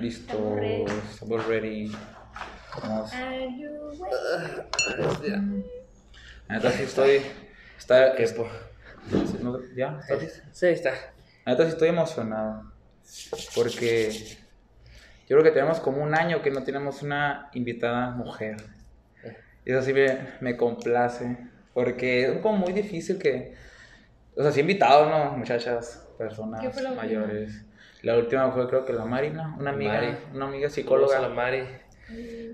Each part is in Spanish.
Listo. Estamos ready. Vamos. La neta sí estoy. Está, ¿Qué, es- ¿Ya? ¿Estás? Sí, está. La neta sí estoy emocionado. Porque yo creo que tenemos como un año que no tenemos una invitada mujer. Y eso sí me, me complace. Porque es como muy difícil que. O sea, sí he invitado, ¿no? Muchachas, personas ¿Qué fue la última? fue creo que la Marina, una amiga, Mari. una amiga psicóloga. la Mari.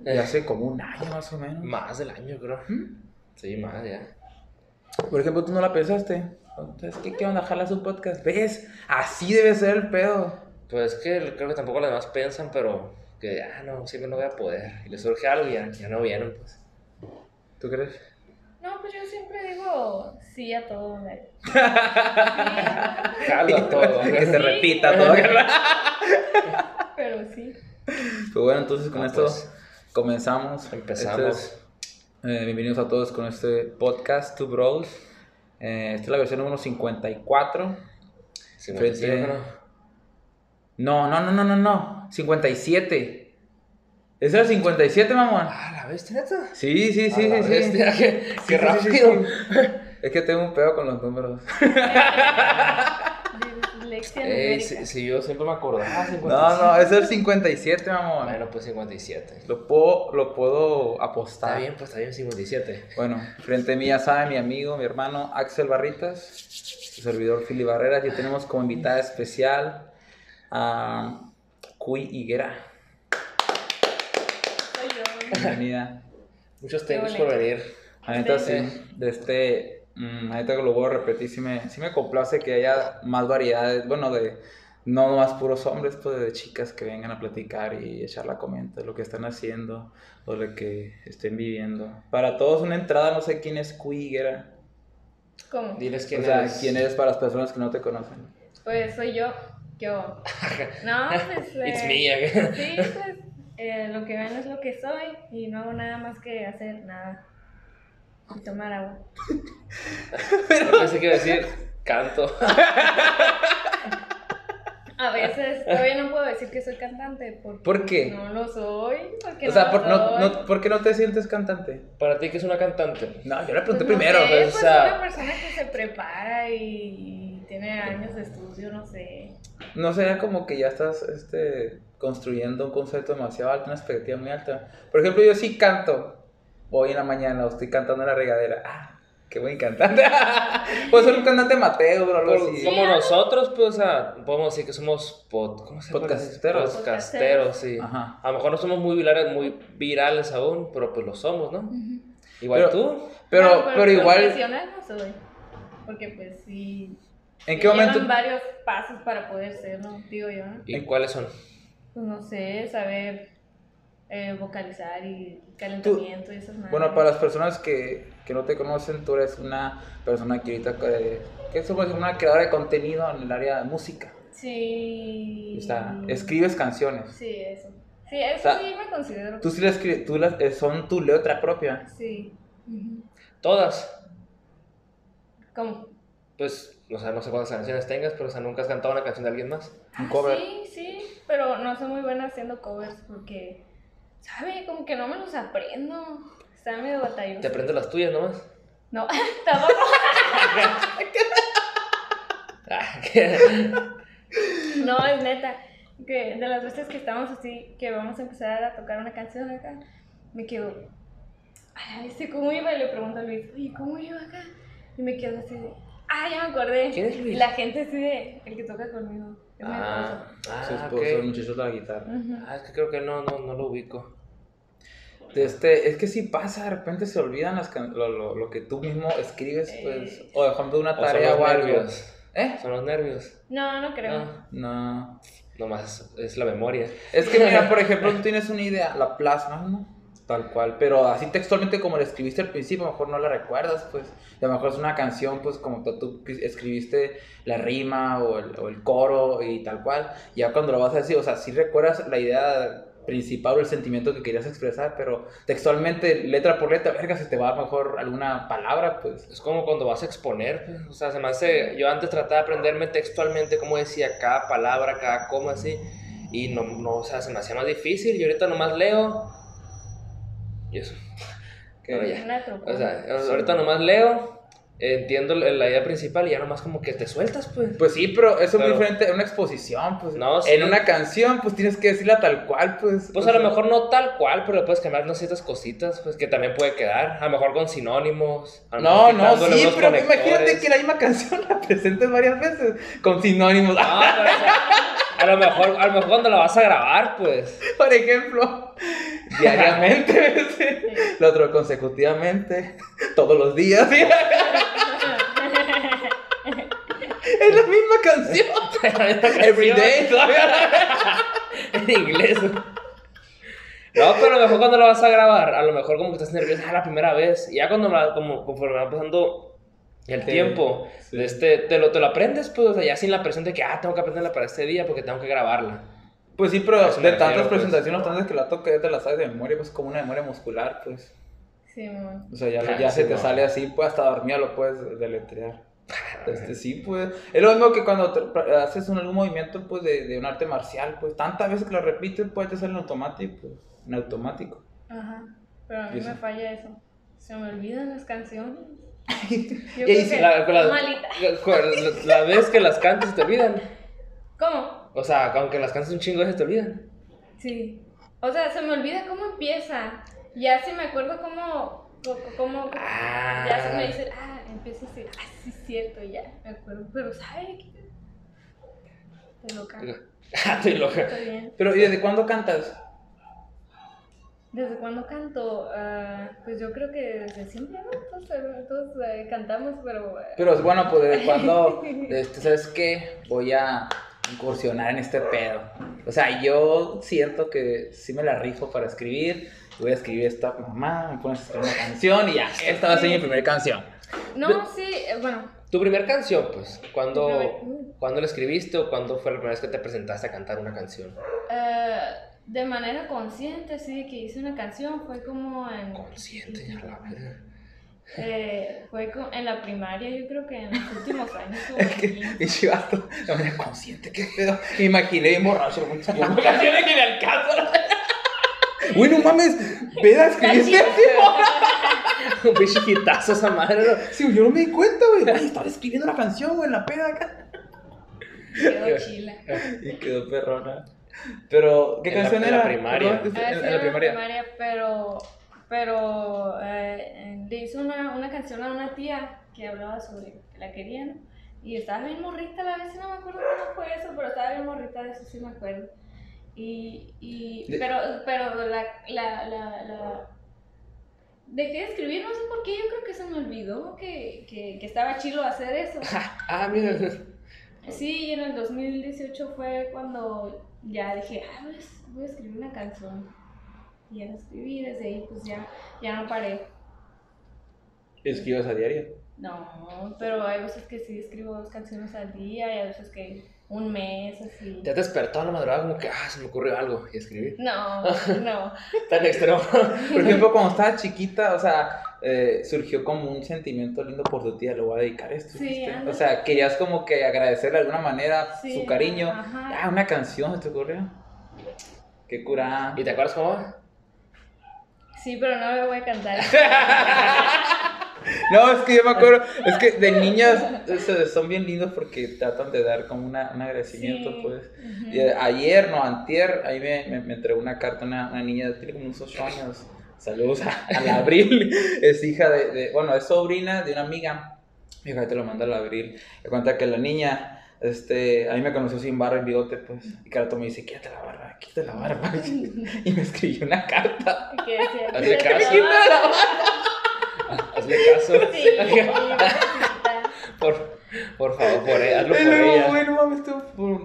Y hace como un año más o menos. Más del año, creo. ¿Mm? Sí, más ya. Por ejemplo, tú no la pensaste. Entonces, ¿qué, qué onda? ¿Jalas un podcast? ¿Ves? Así debe ser el pedo. Pues es que creo que tampoco las demás piensan, pero que, ah, no, siempre no voy a poder. Y les surge algo y ya, ya no vienen, pues. ¿Tú crees? No, pues yo siempre digo sí a todo. ¿eh? Jalo a todo. que se Sí. repita todo. Pero sí. Pues bueno, entonces con No, esto pues, comenzamos. Empezamos. Este es, eh, bienvenidos a todos con este podcast, Two Bros. Eh, esta es la versión número 54. 55, Frente- ¿no? No, no, no, no, no, no. 57. ¿Ese era el 57, mamón? Ah, la bestia, neta. Sí, sí, sí, A la sí. sí. bestia, qué, Sí, qué sí, sí, rápido. sí. Es que tengo un pedo con los números. Ey, numérica. si, si yo siempre me acordaba. 57. No, no, es el 57, mamón. Bueno, pues 57. Lo puedo, lo puedo apostar. Está bien, pues está bien 57. Bueno, frente a mí ya sabe mi amigo, mi hermano Axel Barritas, su servidor Fili Barreras. Y tenemos como invitada especial a Cuy Higuera. Bienvenida. Muchos thanks por venir. Neta sí, de este, mm, la neta que lo voy a repetir, sí me, sí me complace que haya más variedades, bueno, de no más puros hombres, pues de chicas que vengan a platicar y echar la comenta de lo que están haciendo o lo que estén viviendo. Para todos una entrada, no sé quién es Cuy Higuera. ¿Cómo? Diles quién o sea, eres. quién eres para las personas que no te conocen. Pues soy yo. Yo. No, pues. It's eh, me again. Sí, pues. Eh, lo que ven es lo que soy. Y no hago nada más que hacer nada. Y tomar agua. Yo pensé que iba a decir canto. A veces todavía no puedo decir que soy cantante porque ¿Por qué? no lo soy. Porque o sea, no por, lo no, soy. no, ¿por qué no te sientes cantante? Para ti, ¿qué es una cantante? No, yo le Pues pregunté no primero. sé, pues, pues o sea- una persona que se prepara y tiene años de estudio, no sé. No sería como que ya estás este, construyendo un concepto demasiado alto, una expectativa muy alta. Por ejemplo, yo sí canto hoy en la mañana, o estoy cantando en la regadera. Ah, qué buen cantante. Puedo ser un cantante Mateo o algo así. como nosotros, pues, o sea, podemos decir que somos pod, ¿cómo se? Podcasteros. Podcasteros, sí. Ajá. A lo mejor no somos muy virales, muy virales aún, pero pues lo somos, ¿no? Igual Pero- tú. Pero, Bueno, pero igual, Profesional no soy. Porque pues sí. ¿en qué momento? varios pasos para poder ser, ¿no? Digo yo, ¿no? ¿Y cuáles son? Pues no sé, saber eh, vocalizar y calentamiento y esas madres. Bueno, para las personas que, que no te conocen, tú eres una persona que ahorita, que, que es una creadora de contenido en el área de música. Sí. O sea, escribes canciones. Sí, eso. Sí, eso O sea, sí me considero. Tú sí las escribes, tú las, eh, son tu letra propia. Sí. Todas. ¿Cómo? Pues, o sea, no sé cuántas canciones tengas, pero o sea, nunca has cantado una canción de alguien más. Un Ah, cover. Sí, sí, pero no soy muy buena haciendo covers porque, ¿sabe? Como que no me los aprendo. Está medio batalloso. Te aprendes las tuyas nomás. No, tampoco. ¿qué? No, es neta. Que de las veces que estamos así, que vamos a empezar a tocar una canción acá, me quedo. Ay, este, ¿cómo iba? Y le pregunto a Luis, oye, ¿cómo iba acá? Y me quedo así de. Ah, ya me acordé. ¿Quién es Luis? Y la gente así de. El que toca conmigo. Es mi Ah, Su ah, esposo, ok. el muchacho de la guitarra. esposo. Ujú. Ah, es que creo que no, no, no lo ubico. Este, es que sí pasa, de repente se olvidan las can- lo, lo, lo que tú mismo escribes, pues, Eh. o dejando una O son tarea los o algo. nervios. ¿Eh? Son los nervios. No, no creo. Ah, No. nomás es la memoria. Es que mira, por ejemplo, tú tienes una idea, la plasmas, ¿no? Tal cual, pero así textualmente como la escribiste al principio, a lo mejor no la recuerdas, pues. A lo mejor es una canción, pues, como tú, escribiste la rima o el, coro y tal cual. Ya cuando lo vas a decir, o sea, sí recuerdas la idea principal o el sentimiento que querías expresar, pero textualmente, letra por letra, verga, se te va a lo mejor alguna palabra, pues. Es como cuando vas a exponer, pues, o sea, se me hace, yo antes trataba de aprenderme textualmente cómo decía cada palabra, cada coma, así, Y no, no, o sea, se me hacía más difícil. Y ahorita nomás leo. Y eso. Que- No, ya. O sea, ahorita nomás leo. Entiendo la idea principal y ya nomás como que te sueltas, pues. Pues sí, pero eso es muy diferente en una exposición, pues. No, sí. En una canción, pues tienes que decirla tal cual, pues. Pues o a lo mejor no tal cual, pero le puedes cambiar unas ciertas cositas, pues que también puede quedar. A lo mejor con sinónimos. a lo No, mejor no, sí, pero imagínate conectores. que la misma canción la presentes varias veces con sinónimos. No, pero, o sea, a lo mejor, a lo mejor cuando la vas a grabar, pues. Por ejemplo, diariamente, ¿sí? lo otro consecutivamente, todos los días. ¿sí? es la misma canción. Every day. en inglés. No, pero a lo mejor cuando la vas a grabar, a lo mejor como que estás nerviosa ah, la primera vez. Y ya cuando la, como, conforme va pasando el Sí, tiempo, sí. este, te, lo, te lo aprendes, pues, o sea, ya sin la presión de que, ah, tengo que aprenderla para este día porque tengo que grabarla. Pues sí, pero de tantas refiero, pues. presentaciones, tantas que la toque, ya te la sabes de memoria, pues como una memoria muscular, pues. Sí, mamá. O sea, ya, Ah, ya sí, se te sale así, pues hasta dormida lo puedes deletrear. Este, sí, pues. Es lo mismo que cuando te- haces un, algún movimiento, pues, de, de un arte marcial, pues, tantas veces que lo repites, pues, te sale en automático, pues, en automático. Ajá. Pero a ¿Y mí eso? me falla eso. Se me olvidan las canciones. Yo Y creo que La, la- malita. la- la vez que las cantas te olvidan. ¿Cómo? O sea, aunque las cantas un chingo, veces te olvidan. Sí. O sea, se me olvida cómo empieza. Ya si me acuerdo cómo. cómo Ah. Ya se me dice, ah, empieza así. Ah, sí, es cierto, ya. Me acuerdo. Pero, ¿sabes qué? Te lo canto. Ah, estoy loca. Está bien. Pero, ¿y desde cuándo cantas? ¿Desde cuándo canto? Ah, pues yo creo que desde siempre, ¿no? Todos, todos, eh, cantamos, pero. eh, Pero, bueno, pues, ¿desde cuándo, este, sabes qué? Voy a incursionar en este pedo. O sea, yo siento que sí me la rifo para escribir. Voy a escribir esta mamá, me pones a escribir una canción y ya, esta va a ser mi primera canción. No, sí, eh, bueno. Tu primer canción, pues, ¿cuándo, primer- ¿cuándo la escribiste o cuándo fue la primera vez que te presentaste a cantar una canción? eh, de manera consciente, sí, que hice una canción, fue como en. Consciente, ya la verga. Eh, fue en la primaria, yo creo que en los últimos años. en quince. Y chivato, de manera consciente, qué pedo. Me imaginé bien borracho, canción que me alcanza. Güey, no mames, peda, escribiste así, Un pinche hitazo esa madre. ¿no? Sí, yo no me di cuenta, güey. Ay, estaba escribiendo la canción, güey, en la peda acá. Quedó chila. Y quedó perrona. Pero, ¿qué En la- canción en la era? primaria. Perdón, Ah, En, sí, en la primaria. pero, pero eh, le hizo una, una canción a una tía que hablaba sobre que la querían. Y estaba bien morrita, la vez no me acuerdo cómo fue eso, pero estaba bien morrita, de eso sí me acuerdo. Y, y De- pero, pero la, la, la, la- Dejé de escribir, no sé por qué, yo creo que se me olvidó que, que, que estaba chilo hacer eso. Ah, mira. Sí, y en el 2018 fue cuando ya dije, ah, voy a, voy a escribir una canción. Y ya la escribí, desde ahí pues ya, ya no paré. Escribas a diario. No, pero hay veces que sí escribo dos canciones al día y hay veces que un mes, así. Ya te despertó a la madrugada como que, ah, se me ocurrió algo y escribí. No, no. Tan extremo. Por ejemplo, cuando estaba chiquita, o sea, eh, surgió como un sentimiento lindo por tu tía, le voy a dedicar esto. Sí. O sea, querías como que agradecerle de alguna manera Sí, su cariño. ajá. Ah, una canción, ¿se te ocurrió? Qué cura. ¿Y te acuerdas cómo va? Sí, pero no me voy a cantar. No, es que yo me acuerdo, es que de niñas es- son bien lindos porque tratan de dar como una, un agradecimiento, Sí. pues. Eh, ayer, no, antier, ahí me, me, me entregó una carta una, una niña, tiene como unos 8 años. Saludos a, la Abril, es hija de, de- bueno, es sobrina de una amiga. Mi hija te lo manda a la Abril. Me cuenta que la niña, este, a mí me conoció sin barba y bigote, pues. Y Carato me dice, quítate la barba, quítate la barba. Y me escribió una carta. Que decía, Hazle "Quítate la caso. barba". Hazle caso. Sí, por, por favor, por ella, hazlo Y por luego, ella. güey, no mames, tú,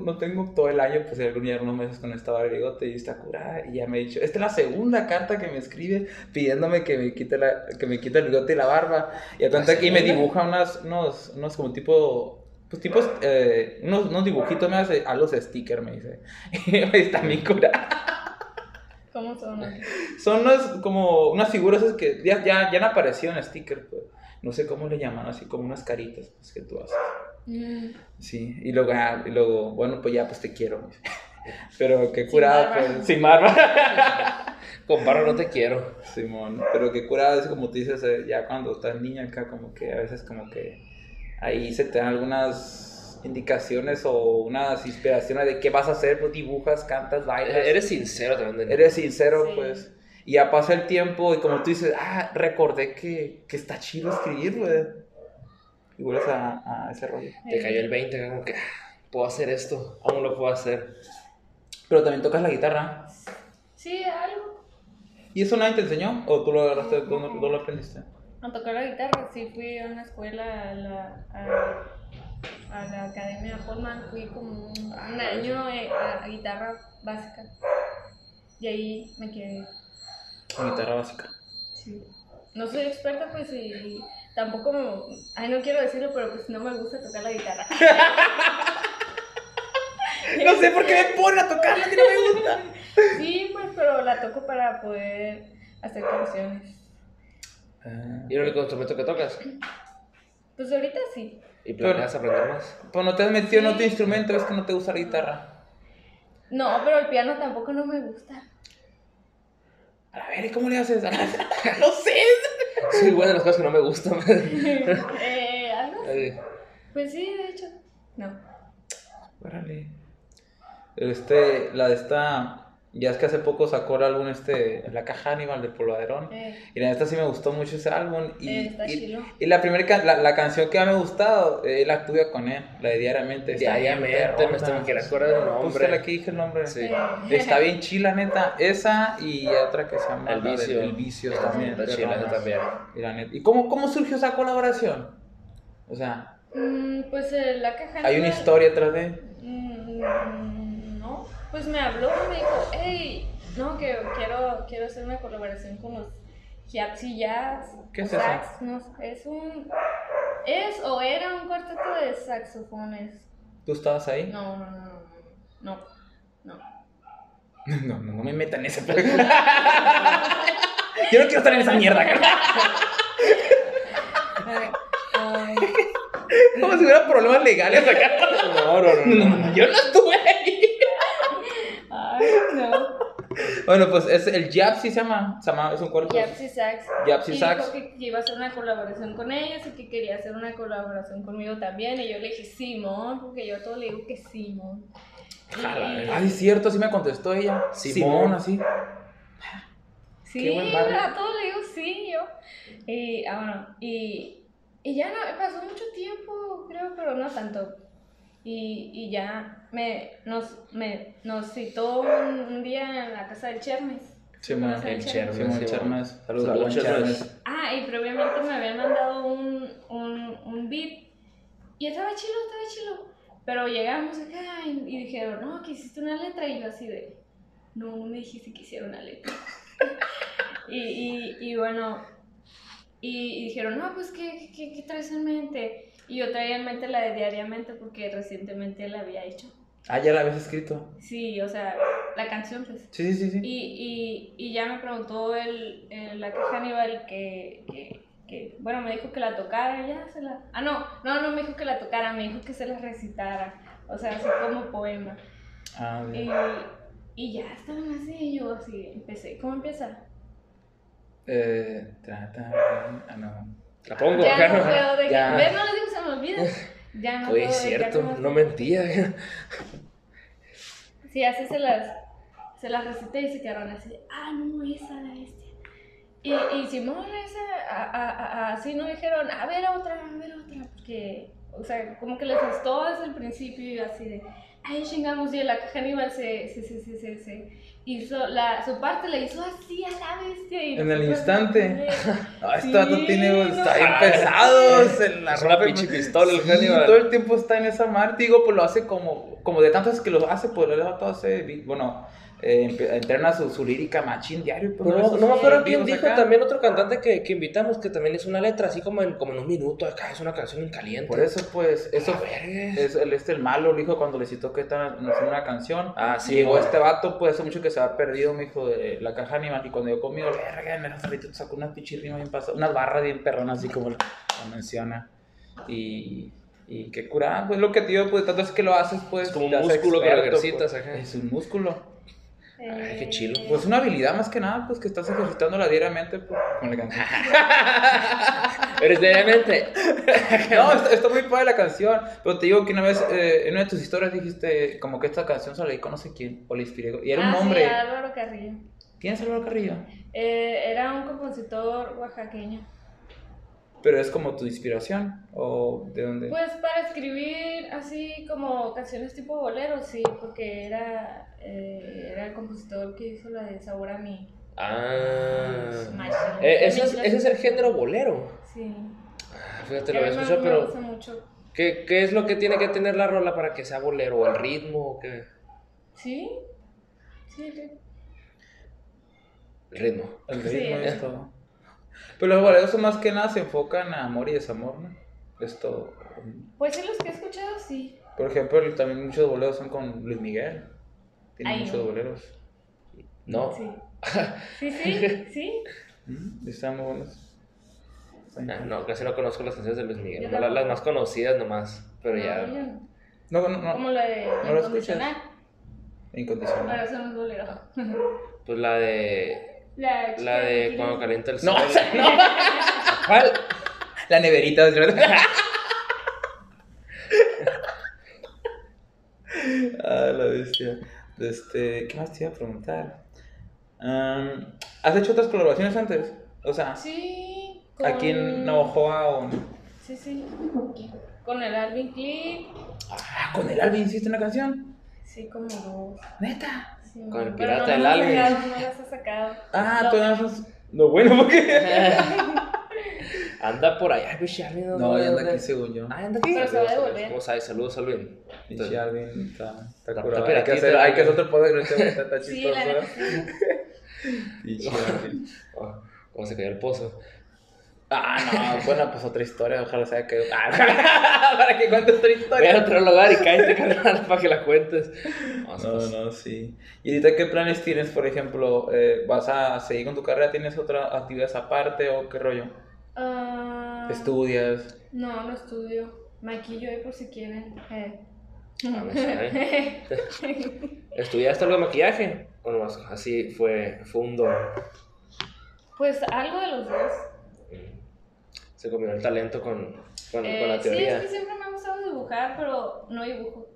no tengo todo el año, pues algún día unos meses con esta barba y bigote y está curada. Y ya me ha dicho, esta es la segunda carta que me escribe pidiéndome que me quite, la, que me quite el bigote y la barba. Y, a cuenta que- y me dibuja unos, unos, unos como tipo, pues tipos, eh, unos, unos dibujitos, me hace a los stickers, me dice. Está mi curada. ¿Cómo son? Son unos, como unas figuras que ya, ya, ya han aparecido en stickers, pues. No sé cómo le llaman, así como unas caritas pues, que tú haces. Mm. Sí, y luego, ah, y luego, bueno, pues ya, pues te quiero. Pero qué Sin curada, barba. pues. Sin barba. Con barro no te quiero. Simón, pero qué curada es como tú dices, eh, ya cuando estás niña acá, como que a veces como que ahí se te dan algunas indicaciones o unas inspiraciones de qué vas a hacer, pues dibujas, cantas, bailas. Eh, Eres sincero también. de- Eres sincero, Sí. pues. Y ya pasa el tiempo y como tú dices, ah, recordé que, que está chido escribir, güey. Y vuelves a, a ese rollo. Te cayó el 20, como que ah, puedo hacer esto, aún lo puedo hacer. Pero también tocas la guitarra. Sí, algo. ¿Y eso nadie te enseñó? ¿O tú lo agarraste, no, no lo aprendiste? A tocar la guitarra, sí, fui a una escuela, a la, a, a la Academia Holman, fui como un, un año eh, a, a guitarra básica. Y ahí me quedé. La guitarra básica. Sí. No soy experta, pues, y, y tampoco, me- ay, no quiero decirlo, pero pues no me gusta tocar la guitarra. No sé por qué me ponen a tocarla, que no me gusta. Sí, pues, pero la toco para poder hacer canciones. Ah. ¿Y el único instrumento que tocas? Pues ahorita sí. ¿Y planeas aprender más? Pues no te has metido en otro instrumento, es que no te gusta la guitarra. No, pero el piano tampoco no me gusta. A ver, ¿y cómo le haces? no sé. Soy buena en las cosas que no me gustan. eh, ¿algo? Pues sí, de hecho. No. Órale. Este, la de esta. Ya es que hace poco sacó el álbum este, La Caja Aníbal del Polvaderón. Eh, Y la neta sí me gustó mucho ese álbum. Y, Eh, está y, chilo. y la primera la, la canción que me ha gustado, eh, la tuya con él, la de Diariamente. está bien Diariamente, me perrona. estoy- acordar del Pues nombre. la que dije el nombre. Sí. Está bien chila, neta. Esa y otra que se llama El del- vicio. El Vicio también. Está chila también. Y la neta- ¿Y cómo, cómo surgió esa colaboración? O sea, mm, pues eh, la caja. hay una historia atrás de. Mm, no. Pues me habló y me dijo, hey, no, que quiero, quiero hacer una colaboración con los Gypsy Jazz. ¿Qué es sax, No, sé, es un. Es o era un cuarteto de saxofones. ¿Tú estabas ahí? No, no, no, no. No. No. No, no, no me metan en ese pedo. Yo no quiero estar en esa mierda. Como si hubiera problemas legales acá. No, no, no. No, no. no, no, yo no estuve ahí. Ay, no. Bueno, pues es el Yapsi se llama. Se llama es un cuerpo. Gypsy Sax. Y Sax. dijo que iba a hacer una colaboración con ellos y que quería hacer una colaboración conmigo también. Y yo le dije, Simón, porque yo a todo le digo que Simón. Ay, es cierto, sí me contestó ella. Simón. Simón, así. Sí, a todos le digo sí, yo. Y, ah, bueno, y, y ya no, pasó mucho tiempo, creo, pero no tanto. Y, y ya me, nos, me, nos citó un, un día en la casa del Chermes. ¿Conoces el Chermes? Saludos a Saludos, Chermes. Chermes. Ah, y previamente me habían mandado un, un, un beat. Y estaba chilo, estaba chilo. Pero llegamos acá y, y dijeron, no, que hiciste una letra. Y yo así de, no, no me dijiste que hiciera una letra. y, y, y bueno, y, y dijeron, no, pues, ¿qué, qué, ¿qué traes en mente? Y yo traía en mente la de diariamente porque recientemente la había hecho. Ah, ya la habías escrito. Sí, o sea, la canción, pues. Sí, sí, sí. sí. Y, y, y ya me preguntó el, el- la caja Aníbal que, que, que, bueno, me dijo que la tocara, ya se la... Ah, no, no, no me dijo que la tocara, me dijo que se la recitara, o sea, así como poema. Ah, Y, bien. y ya estaban así, y yo así, empecé. ¿Cómo empieza? Eh, trata. Ah, no. La pongo ya no puedo de Ya. ¿Ves? No les digo, se me olvida. Ya no Oye, es cierto, no tiempo. mentía. Sí, así se las, se las recité y se quedaron así, ah, no, esa la bestia. Y, y Simón, esa, a- a- a- así no dijeron, a ver otra, a ver otra, porque, o sea, como que les gustó desde el principio y así de, ay, chingamos, y la caja Aníbal se, se, se, se, se, se hizo, la, su parte la hizo así a la bestia. Y En el instante. de, Ah, este Sí, vato tiene. no Está bien pesado. Se la Es una pinche pistola el Sí, todo el tiempo está en esa mar. Digo, pues lo hace como. Como de tantas que lo hace, pues el vato hace. Bueno, eh, entrena su, su lírica machín diario. Pero no, no me acuerdo quién dijo acá. también otro cantante que, que invitamos que también hizo una letra así como en, como en un minuto acá, es una canción en caliente. Por eso, pues. Eso es el, este, el malo, dijo cuando le citó que estaban haciendo una canción. Ah, sí, Llegó este vato, pues hace mucho que se ha perdido, me dijo, de la caja animal. Y cuando llegó conmigo, verga, en el sacó unas pinches rimas bien pasadas, unas barras bien perronas, así como lo lo menciona. Y, Y qué curada, pues lo que te digo, pues tanto es que lo haces, pues. Es como un músculo que lo experto, ejercitas, pues. ajá. Es un músculo. Ay, qué chilo. Pues una habilidad más que nada, pues que estás ejercitándola diariamente, pues, con la canción. Eres diariamente. No, está, está muy padre la canción. Pero te digo que una vez eh, en una de tus historias dijiste como que esta canción se la dedicó no sé quién, o le inspiré. Y era un Ah, sí, nombre. Álvaro Carrillo. ¿Quién es Álvaro Carrillo? Eh, era un compositor oaxaqueño. Pero es como tu inspiración, o de dónde. Pues para escribir así como canciones tipo bolero, sí, porque era, eh, era el compositor que hizo la de Sabor a mí. Ah. Eh, ese, es, ese es el género bolero. Sí. Ah, Fíjate, lo había escuchado, me pero gusta mucho. ¿qué, ¿qué es lo que tiene que tener la rola para que sea bolero? ¿O el ritmo? ¿O qué? ¿Sí? Sí, sí. El ritmo. El Sí. ritmo es todo. Pero los boleros más que nada se enfocan a amor y desamor, ¿no? Esto. Pues sí, los que he escuchado, sí. Por ejemplo, también muchos boleros son con Luis Miguel. Tiene Ay, muchos no. boleros. No. Sí. Sí, sí, sí. Mm, Están muy buenos. Ah, no, casi no conozco las canciones de Luis Miguel. Yo las, más conocidas nomás. Pero No, ya. yo no. No, no, no. Como la de ¿No lo Incondicional. Pero Incondicional. eso no es bolero. Pues la de. La, La de cuando calienta el sol. No, o sea, no. ¿Cuál? La neverita, ¿es verdad? ah, la bestia. Este, ¿qué más te iba a preguntar? Am, ¿Has hecho otras colaboraciones antes? O sea, Sí. aquí en Navajoa o no? Sí, sí. Con el Alvin Clip. Ah, con el Alvin hiciste una canción. Sí, como dos. Neta. Sí, Con el pirata no del las he Alvin. sacado, No las sacado. Ah, No. todavía no sos- No, bueno, porque. Anda por allá, pinche Alvin. No, ya anda aquí según yo. Ah, anda aquí. Pero se va a devolver. ¿Cómo sabes? Saludos, Alvin. Pinche Alvin está, está Está- curado. Hay que hacer, hay que hacer otro podcast que no está, está Sí, chistoso. sí. Oh, ¿Cómo se cayó el pozo? Ah, no, bueno, pues otra historia, ojalá sea que. Ah, para que cuente otra Ve a historia. otro lugar y cállate, carnal, para que la cuentes. Vamos, No, pues. no, sí. ¿Y ahorita qué planes tienes, por ejemplo? Eh, ¿Vas a seguir con tu carrera? ¿Tienes otra actividad aparte o qué rollo? Ah, ¿Estudias? No, no estudio. Maquillo ahí por si quieren. Eh. Ah. ¿Estudiaste algo de maquillaje? O nomás así fue, fue un don. Pues algo de los dos. Se combinó el talento con, con, Eh, con la sí, teoría. es que siempre me ha gustado dibujar, pero no dibujo.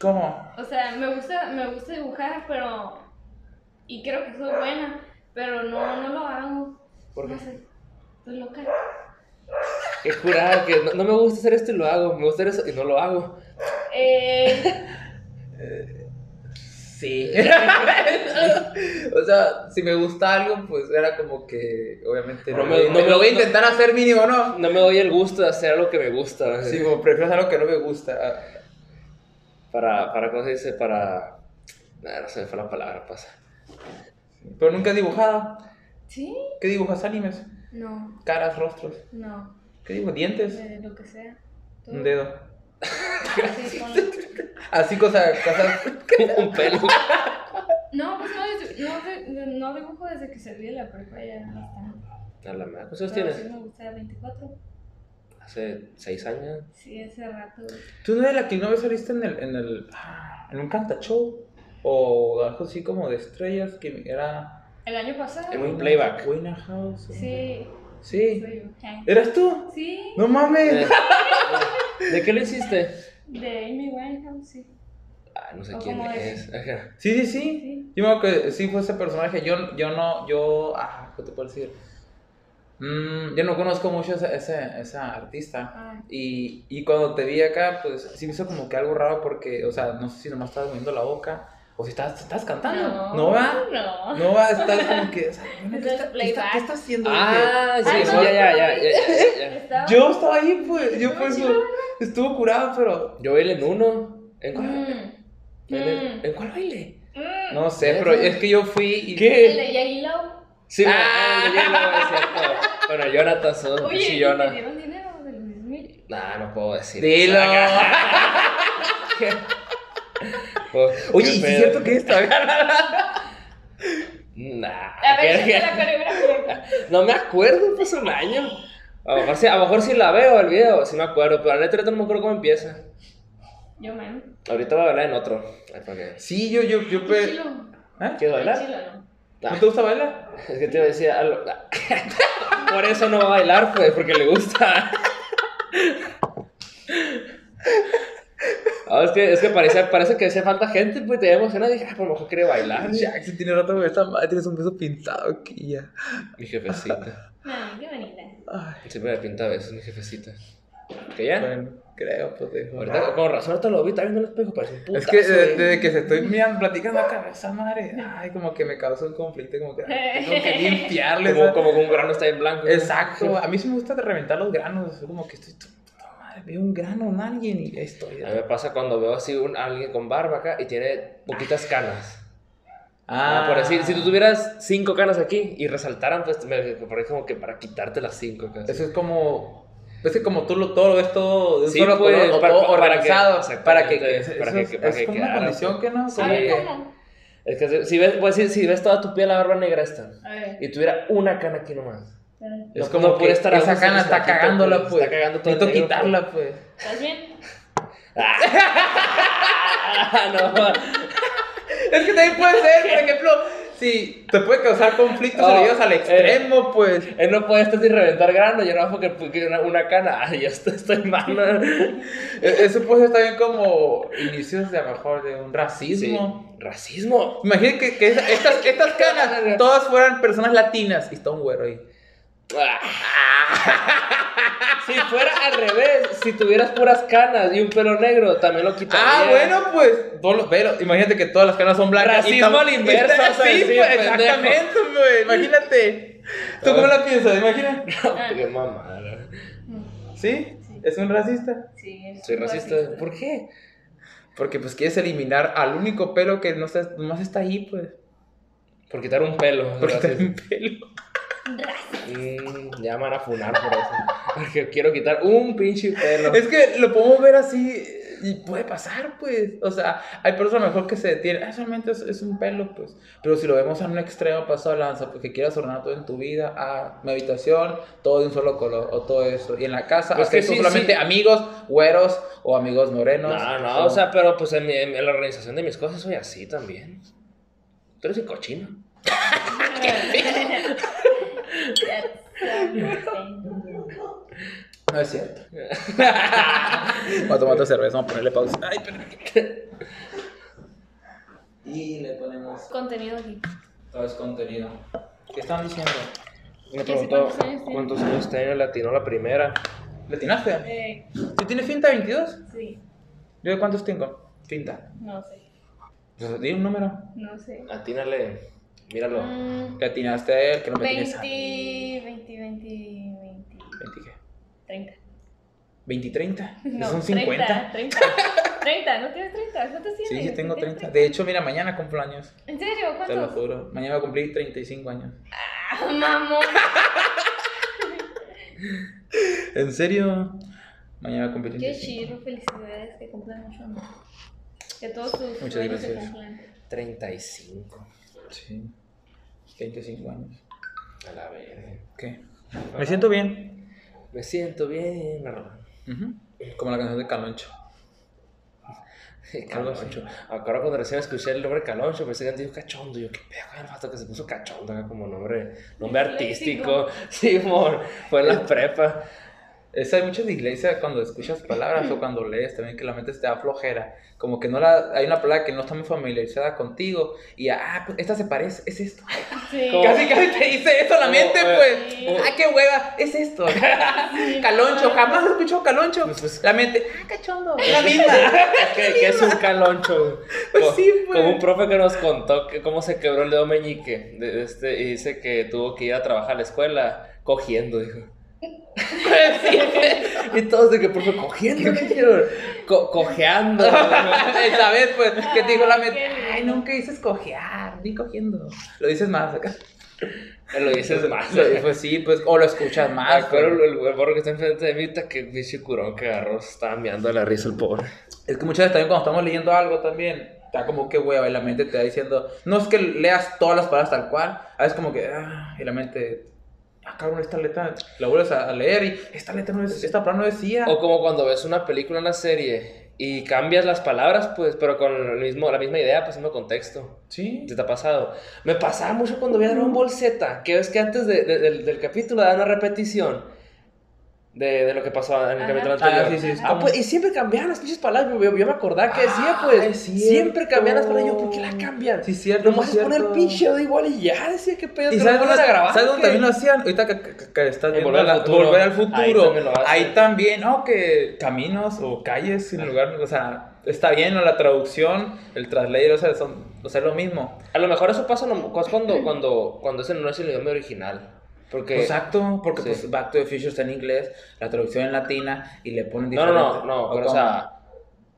¿Cómo? O sea, me gusta, me gusta dibujar, pero. Y creo que soy buena, pero no, no lo hago. ¿Por qué? No sé. Estoy loca. Qué curada, que no, no me gusta hacer esto y lo hago. Me gusta hacer eso y no lo hago. Eh, Sí. o sea, si me gusta algo, pues era como que, obviamente, No no, me- me, no me- lo voy a no- intentar hacer mínimo, ¿no? No me doy el gusto de hacer algo que me gusta. Sí, como prefiero hacer algo que no me gusta. Para, para, ¿cómo se dice? Para... Nah, no se me fue la palabra, pasa. Pero nunca has dibujado. ¿Sí? ¿Qué dibujas? ¿Animes? No, Caras, rostros. no. ¿Qué dibujas? ¿Dientes? De lo que sea. ¿Tú? Un dedo. Sí. Así cosas, cosas. un pelo. No, pues no, no, no dibujo desde que salí de la prepa ya bastante. A la madre, ¿cuántos Pero tienes? sí me gusta 24. Hace seis años. Sí, ese rato. ¿Tú no eres la que una vez saliste en el, en el, ah, en un canta show? O algo así como de estrellas que era... El año pasado. En un playback. Wayne House. o- Sí. Sí. Eh. ¿Eras tú? Sí. No mames. Eh, ¿De qué lo hiciste? De Amy Winehouse, sí. Ah, no sé ¿O quién es. Ajá. Sí, sí, sí. Sí. Yo me acuerdo que sí fue ese personaje. Yo, yo no, yo, ah, ¿qué te puedo decir? Mm, yo no conozco mucho esa, esa, esa artista. Ah. Y, y cuando te vi acá, pues sí me hizo como que algo raro porque, o sea, no sé si nomás estabas moviendo la boca o si estás, estás cantando. No, ¿No va? No. No va, estás como que, o sea, ¿qué, el está, qué, está, playback. qué está haciendo? Ah, sí, Ay, sí, no, ya, ya, ya, Yo estaba ahí, pues, yo eso estuvo curado, pero Yo bailé en uno. ¿En cuál? Mm. Mm. ¿En cuál baile? Mm. no sé, pero es que yo fui y... El ¿Qué? de J-Lo. Sí, Ah. ya no, es cierto. Bueno, Jonathan, son Oye, ¿y te chillona. dieron dinero de los 10 mil? Nah, no puedo decir. Dilo. Pues, Oye, ¿y si es cierto que esto? Nah. A ver, ¿qué- la coreografía. No me acuerdo, pasó un año. A lo mejor sí, a lo mejor sí la veo el video, sí me acuerdo, pero la ahorita no me acuerdo cómo empieza. Yo, man. Ahorita voy a bailar en otro. Sí, yo, yo, yo. Pe- chilo. ¿Eh? ¿Quieres bailar? chilo, ¿no? Ah, ¿No te gusta bailar? es que te iba a decir algo. Por eso no va a bailar, pues, porque le gusta. Ah, es que, es que parece, parece que hacía falta gente, pues te emocionado. Dije, ah, por lo mejor quiere bailar. Jackson tiene rato con esta madre, tienes un beso pintado aquí ya. Mi jefecita. Ay, qué bonita. Ay, Siempre me pinta besos, mi jefecita. ¿Que ya? bueno, creo, pues dejo. Ahorita, con razón, ahorita lo vi, está viendo el espejo, parece un putazo. Es que de- desde que se estoy mirando, platicando acá, esa madre, ay, como que me causa un conflicto, como que tengo que limpiarle. Como, como que un grano está en blanco. ¿no? Exacto, a mí sí me gusta reventar los granos, es como que estoy, madre, veo un grano en alguien y ahí estoy. A mí me pasa cuando veo así un, alguien con barba acá y tiene poquitas canas. Ah, por decir, si tú tuvieras cinco canas aquí y resaltaran, pues me, me parece como que para quitarte las cinco acá. Eso es como. Es que como tú lo, todo lo ves todo de un Sí, solo pues, color, o para- todo para que- organizado, para que, para que- es, para es que como una condición pues. que no, Sí. Es que si ves, pues, si, si ves toda tu piel la barba negra esta y tuviera una cana aquí nomás. Es no- como que estar a esa cana está cagándola, pues, pues. está cagando todo el Necesito negro, quitarla, pues. ¿Estás bien? Ah, no. Es que también puede ser, por ejemplo, si te puede causar conflictos No, si al eh, extremo, pues. Él no puede estar sin reventar grano, yo no porque, porque una, una cana, ay, ya estoy, estoy mal. ¿no? E- Eso puede ser también como inicios de a lo mejor de un Sí. racismo. Racismo. Imagínate que, que estas, estas canas todas fueran personas latinas y está un güero ahí. Si fuera al revés, si tuvieras puras canas y un pelo negro, también lo quitaría. Ah, bueno, pues. todos los- pero imagínate que todas las canas son blancas. y Racismo tam- a la inversa, y está- vas a Sí, pues, exactamente, güey. Imagínate. ¿Tú cómo la piensas? Imagina. Qué mamada. ¿Sí? ¿Es un racista? Sí, es Soy un racista. ¿Por qué? Porque pues quieres eliminar al único pelo que no está, nomás está ahí, pues. Por quitar un pelo. Está Gracias. un pelo. Mm, ya me van a funar por eso. Porque quiero quitar un pinche pelo. Es que lo podemos ver así y puede pasar, pues. O sea, hay personas a mejor que se detienen, ah, solamente es, es un pelo, pues. Pero si lo vemos en un extremo paso de lanza, porque quieras ordenar todo en tu vida, ah, mi habitación, todo de un solo color, o todo eso. Y en la casa, Pues que sí, solamente sí. amigos güeros o amigos morenos. No, no, o sea, pero pues en, mi- en la organización de mis cosas soy así también. Tú eres un cochino. No es cierto. Voy a tomar otra cerveza, vamos a ponerle pausa. Ay, espérame. Y le ponemos Contenido aquí. todo es contenido. ¿Qué estaban diciendo? Me ¿Qué sí, preguntó cuántos años tenía el latino la primera. ¿Le atinaste? Eh, ¿Tú tienes finta 22? sí, ¿Yo de cuántos tengo? Finta. no sé. Pues di un número. No sé. Atínale, míralo. Mm, Le atinaste a él, que no me 20, tienes a mí. 20, 20, 20, 20 qué? 30. 20 y 30. No, Son 50. 30, 30. 30, ¿no tienes 30? ¿Cuántos tienes? Sí, sí tengo ¿Tienes 30. De hecho, mira, mañana cumplo años. ¿En serio? Te lo ¿Cuántos? juro. Mañana voy a cumplir 35 años. Ah, mamón. ¿En serio? Mañana voy a cumplir Qué 35. chido, felicidades, que cumplan mucho amor. Que todos tus Muchas sueños se gracias. cumplan. 35. Sí. 25 años. A la verga. ¿Qué? Me siento bien. Me siento bien, Arnold. Ujú. Como la canción de Caloncho. Caloncho. Ahora cuando recién escuché el nombre Caloncho, pensé que dijo cachondo. Yo, qué pedo, el vato que se puso cachondo como nombre, nombre artístico. Sí, amor. Fue en la prepa. Eso hay mucha dislexia cuando escuchas palabras o cuando lees también que la mente te da flojera. Como que no la, hay una palabra que no está muy familiarizada contigo y ah, pues esta se parece, es esto. Sí. Como- Casi casi te dice eso la Como, mente, eh, pues. Sí. Ah, qué hueva, es esto. Caloncho, jamás he escuchado caloncho. Pues, pues, La mente, ah, cachondo, es la misma. ¿Qué, qué es un caloncho? Pues Co- sí, pues. Como un profe que nos contó que cómo se quebró el dedo meñique. De este, y dice que tuvo que ir a trabajar a la escuela cogiendo, dijo. y todos de que, profe, cogiendo, ¿qué dijeron? Co- cojeando. Esa vez, pues, que te dijo la mente, ay, nunca dices cojear, di cogiendo. Lo dices más acá. Lo dices más. Lo- Pues sí, pues, o lo escuchas más. pues. el, el borro que está enfrente de mí, está que bicho curón que agarró, estaba meando la risa el pobre. Es que muchas veces también cuando estamos leyendo algo también, está como que hueva y la mente te va diciendo, no es que leas todas las palabras tal cual, a veces como que, ah, y la mente, ah, cabrón, esta letra, la vuelves a, leer y esta letra no es, esta palabra no decía. O como cuando ves una película, una serie y cambias las palabras, pues, pero con el mismo, la misma idea, pues, mismo contexto. Sí. ¿Te, te ha pasado? Me pasaba mucho cuando veía Dragon Ball Z, que es que antes de- de- del, del capítulo da una repetición de, de lo que pasó en el Ajá. capítulo Ah, anterior. sí, sí, es Ah, pues, y siempre cambiaban las pinches palabras, yo, yo me acordaba que decía, Ah, pues, siempre cambiaban las palabras, yo, ¿por qué la cambian? Sí, cierto. Nomás sí, es poner cierto. pinche da igual y ya, decía, qué pedo, ¿Y que sabes lo dónde, grabar, ¿sabes dónde también lo hacían? Ahorita que, que- que estás En viendo Volver al Futuro. Volver al futuro. Ahí también, ¿no? Que caminos o calles en lugar, o sea, está bien, ¿no? La traducción, el translator, o sea, son, o sea, es lo mismo. A lo mejor eso pasa no- cuando, cuando, cuando ese no es el idioma original. Porque... Exacto, porque Sí. pues Back to the Future está en inglés, la traducción en latina y le ponen diferente. no, no, no, ¿O pero o sea,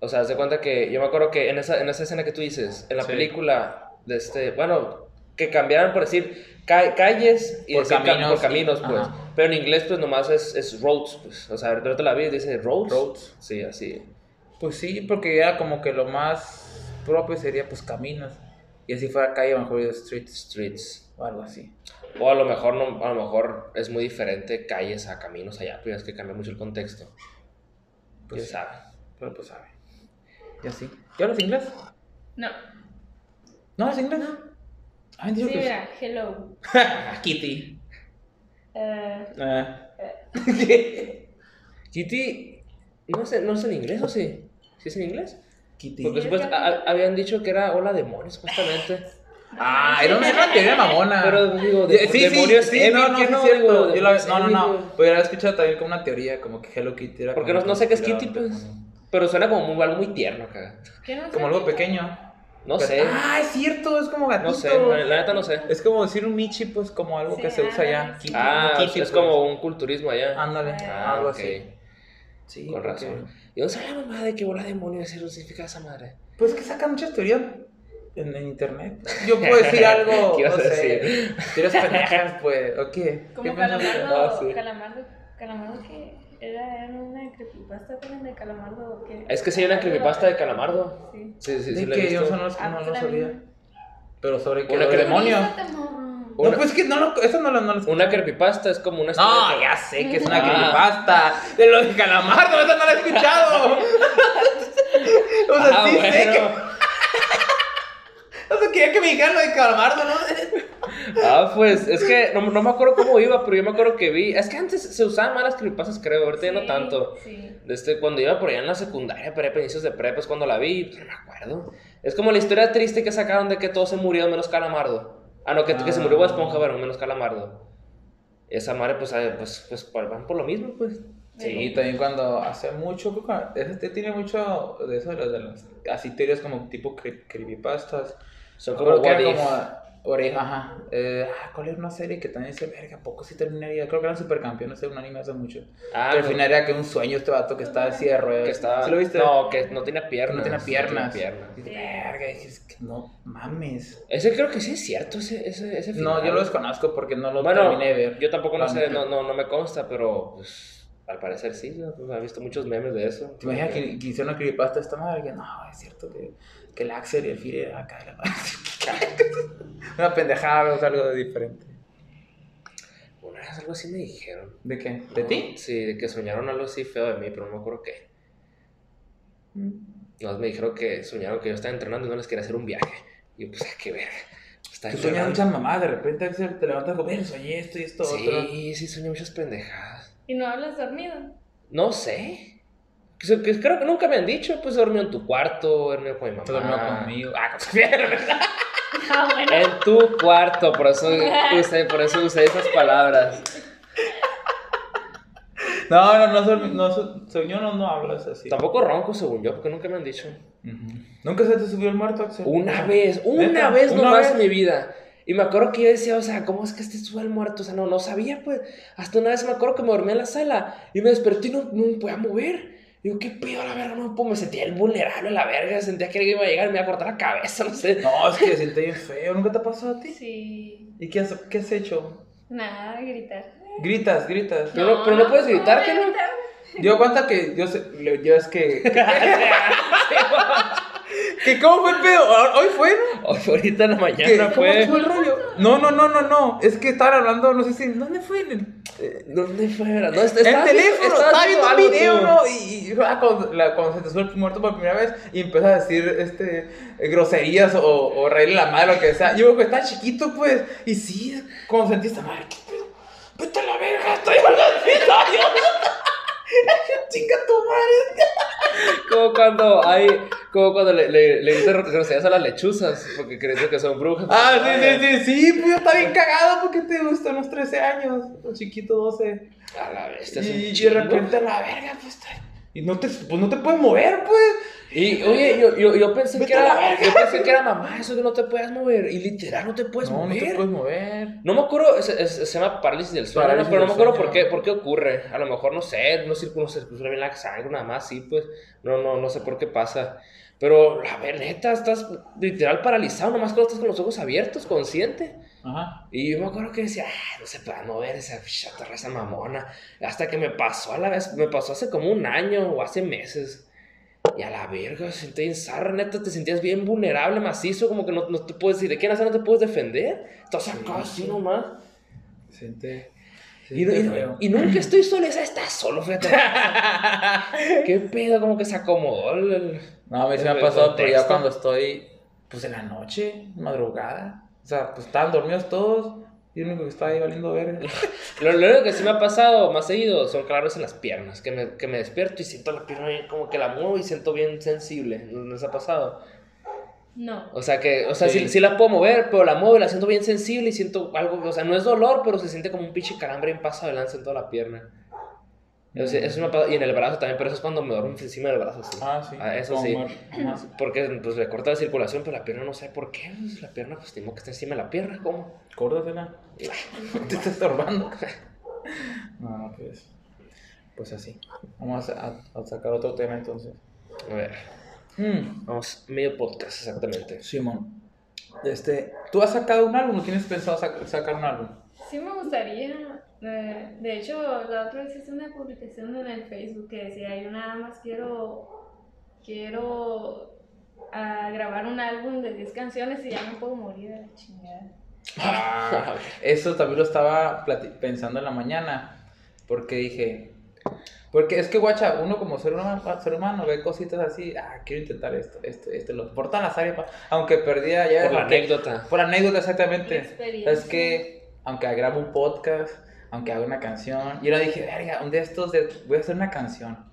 o sea, de cuenta que yo me acuerdo que en esa, en esa escena que tú dices, en la Sí. película de este, bueno, que cambiaran por decir ca- calles y Por decir ca- caminos, por caminos, sí. pues. Ajá. Pero en inglés, pues nomás es, es roads, pues. O sea, ahorita la vi dice roads. Roads. Sí, así. Pues sí, porque ya como que lo más propio sería pues caminos. Y así fuera calle, a lo mejor streets Streets. o algo así. O a lo mejor no, a lo mejor es muy diferente calles a caminos allá, pero es que cambia mucho el contexto. Pues ¿Quién sí. sabe? Pero pues sabe. Y así. ¿Y hablas inglés? No. ¿No hablas inglés? Ah, Sí, digo que mira, hello. Kitty. Eh, Ah. Kitty, no sé, no es en inglés o sí? ¿Sí es en inglés? Kitty. Porque Sí, después a- habían dicho que era hola demonios, supuestamente. Ah, era una, era una teoría mamona. Pero digo, Sí, de- sí, demonios sí, Evil, no, no, ¿qué sí no? cierto. Digo, Yo la- no, no, no. había escuchado también como una teoría, como que Hello Kitty era Porque como no, no sé qué es Kitty, pues. demonio. Pero suena como muy, algo muy tierno acá. ¿qué no Como algo pequeño. No sé. Ah, es cierto, es como gatito. No sé, la, la neta no sé. Es como decir un Michi, pues como algo Sí, que se usa allá. sí. Ah, Kitty, es pues. como un culturismo allá. Ándale, Ah, algo así. Sí, Con porque- razón. ¿Y dónde sale la mamá de que bola demonios significa esa madre? Pues que sacan muchas teorías en, en internet. Yo puedo decir algo, ¿Qué ibas no a sé. Teorías pendejas, pues, ¿o qué? Como ¿Qué? Calamardo, Ah, sí. Calamardo, Calamardo que era, era una creepypasta también de Calamardo que... Es que sí hay una creepypasta de Calamardo. Sí. Sí, sí, sí. ¿De la he qué? Yo no, Ah, no, pues no la sabía. Pero sobre qué, Una ¿Los que- morro. Una- No, pues que no lo, eso no lo, no lo Una creepyasta es como una No, historia- ya sé que es una Ah. creepypasta. De lo de Calamardo, eso no lo he escuchado. o sea, Ah, sí sé que. O sea, quería que me dijeran lo de Calamardo, ¿no? Ah, pues es que no, no me acuerdo cómo iba, pero yo me acuerdo que vi. Es que antes se usaban más las creepypastas, creo. Ahorita ya no Sí, tanto. Sí. Desde cuando iba por allá en la secundaria, prepa, inicios de prepa, es cuando la vi, pues no me acuerdo. Es como la historia triste que sacaron de que todos se murieron menos Calamardo. Ah, no, que, que se murió Bob Esponja, pero menos Calamardo. Esa madre, pues, ah, pues, pues, pues, van por lo mismo, pues. Sí, también cuando hace mucho, este tiene mucho de eso, de las, de las así teorías como tipo cre- creepypastas. Son Creo como que what era if. como Oreja, ajá. Eh, ah, ¿Cuál era una serie que también dice, verga, ¿a poco sí terminaría? Creo que eran supercampeones, era un anime hace mucho. Ah, que al no, final era que un sueño este vato que estaba así de ruedas. que estaba... ¿Sí lo viste? No, que no tenía piernas. no tenía piernas. piernas. Dices, Verga, dices que no mames. Ese creo que sí es cierto, ese, ese, ese No, final. yo lo desconozco porque no lo Bueno, terminé de ver. Yo tampoco no La sé, no, no, no me consta, pero pues al parecer sí, yo pues, he visto muchos memes de eso. ¿Te imaginas que, que hicieron una creepypasta de esta madre? Que no, es cierto que, que el Axel y el Fire acá de la madre. una pendejada, o sea, algo diferente. Una vez algo así me dijeron. ¿De qué? ¿De ti? Sí, de que soñaron algo así feo de mí, pero no me acuerdo qué. No, me dijeron que soñaron que yo estaba entrenando y no les quería hacer un viaje. Y yo, pues, ¿a qué ver? Está Tú sueñas muchas mamadas, de repente Axel te levantas como, ver, soñé esto y esto otro. Sí, sí, soñé muchas pendejadas. ¿Y no hablas dormido? No sé. Que- que Creo que nunca me han dicho, pues dormí en tu cuarto, dormí con mi mamá. Dormió conmigo. Ah, Ah, bueno. En tu cuarto, por eso usé, por eso usé esas palabras. no, no, no, soy- no, soy- soñó, no, no hablas así. Tampoco ronco, según yo, porque nunca me han dicho. Ujú. ¿Nunca se te subió el muerto, Axel? Una vez, una ¿Neta? vez ¿Una nomás vez? en mi vida. Y me acuerdo que yo decía, o sea, ¿cómo es que este sube el muerto? O sea, no, no sabía, pues. Hasta una vez me acuerdo que me dormí en la sala y me desperté y no, no me podía mover. Digo, ¿qué pedo la verga? No, pues me sentía el vulnerable la verga. Sentía que alguien iba a llegar y me iba a cortar la cabeza, no sé. No, es que siente bien feo. ¿Nunca te ha pasado a ti? Sí. ¿Y qué has, qué has hecho? Nada, gritar. Gritas, gritas. Pero no- pero no puedes gritar, ¿qué no? gritar. Dio cuenta que yo, sé- yo es que. ¿Qué, ¿Cómo fue el pedo? ¿Hoy fue, no? Hoy ahorita en la ¿Qué? mañana ¿Cómo fue. el rollo? No, no, no, no, no. Es que estaban hablando, no sé si. ¿Dónde fue? En el, ¿Dónde fue? No, est- el teléfono. Estaba viendo un video. ¿no? Y, y ah, cuando, la- cuando se te sube el muerto por primera vez y empieza a decir este, eh, groserías o, o reírle la madre, lo que sea. Yo, que estaba chiquito, pues. Y sí, cuando sentí esta madre, ¿qué pedo? Vete a la verga, estoy hablando de episodio. Chinga tu madre. Como cuando hay. Como cuando le, le, le dicen groserías a las lechuzas. Porque creen que son brujas. Ah, sí, sí, sí, sí, pues yo estaba bien cagado porque te gustan los 13 años, o chiquito 12. A la bestia. es un Y, y de repente a la verga, pues, y no te, pues no te puedes mover, pues. Y oye, yo, yo, yo pensé Vete que la era. Yo pensé que era mamá, eso que no te puedas mover. Y literal no te puedes no, mover. no te puedes mover. No me acuerdo, es- es- se llama parálisis del sueño, Parálisis pero no me acuerdo sueño. por qué, por qué ocurre. A lo mejor, no sé, no circula, no circula bien la sangre, nada más, sí, pues. No, no, no sé por qué pasa. Pero, a ver, neta, estás literal paralizado, nomás cuando estás con los ojos abiertos, consciente. Ajá. Y yo me acuerdo que decía, "Ah, no se puede mover esa chata raza mamona. Hasta que me pasó a la vez, me pasó hace como un año o hace meses. Y a la verga, sentí en zarra, neta, te sentías bien vulnerable, macizo, como que no, no te puedes decir, ¿de qué nacer no te puedes defender? Estás acá así nomás. Siente. Y, y- y nunca estoy solo, esa está solo, fíjate. ¿Qué pedo? Como que se acomodó el... No, a mí se me ha pasado, pero ya cuando estoy, pues en la noche, madrugada. O sea, pues estaban dormidos todos. Y el único que estaba ahí valiendo verga. Lo, lo único que sí me ha pasado más seguido son calores en las piernas, que me, que me despierto y siento la pierna bien, como que la muevo y siento bien sensible. ¿No les ha pasado? No. O sea que, o sea, sí. Sí. sí la puedo mover, pero la muevo y la siento bien sensible y siento algo, o sea, no es dolor, pero se siente como un pinche calambre en paso adelante en toda la pierna. Sea, eso me ha pasado- y en el brazo también, pero eso es cuando me duermo encima del brazo, así. Ah, sí. Ah, eso sí. Ajá. Porque pues le corta la circulación, pero la pierna no sé por qué. pues, la pierna, pues tengo que estar encima de la pierna, ¿cómo? Córdatela. Te está estorbando. No, no, pues. Pues así. Vamos a, a- a sacar otro tema entonces. A ver, Hmm, vamos, medio podcast, exactamente. Simón. Este, ¿tú has sacado un álbum o tienes pensado sac- sacar un álbum? Sí me gustaría. Eh, de hecho, la otra vez hice una publicación en el Facebook que decía, yo nada más quiero, quiero ah, grabar un álbum de 10 canciones y ya me puedo morir de la chingada. Ah, eso también lo estaba pensando en la mañana. Porque dije. Porque es que, guacha, uno como ser humano, ser humano ve cositas así. Ah, quiero intentar esto, esto, esto, lo. Por todas las áreas. pa- Aunque perdía ya. Por la anécdota. Por anécdota, La exactamente. experiencia. Es que, aunque grabo un podcast, aunque haga una canción, yo le dije, verga, un de estos de, voy a hacer una canción.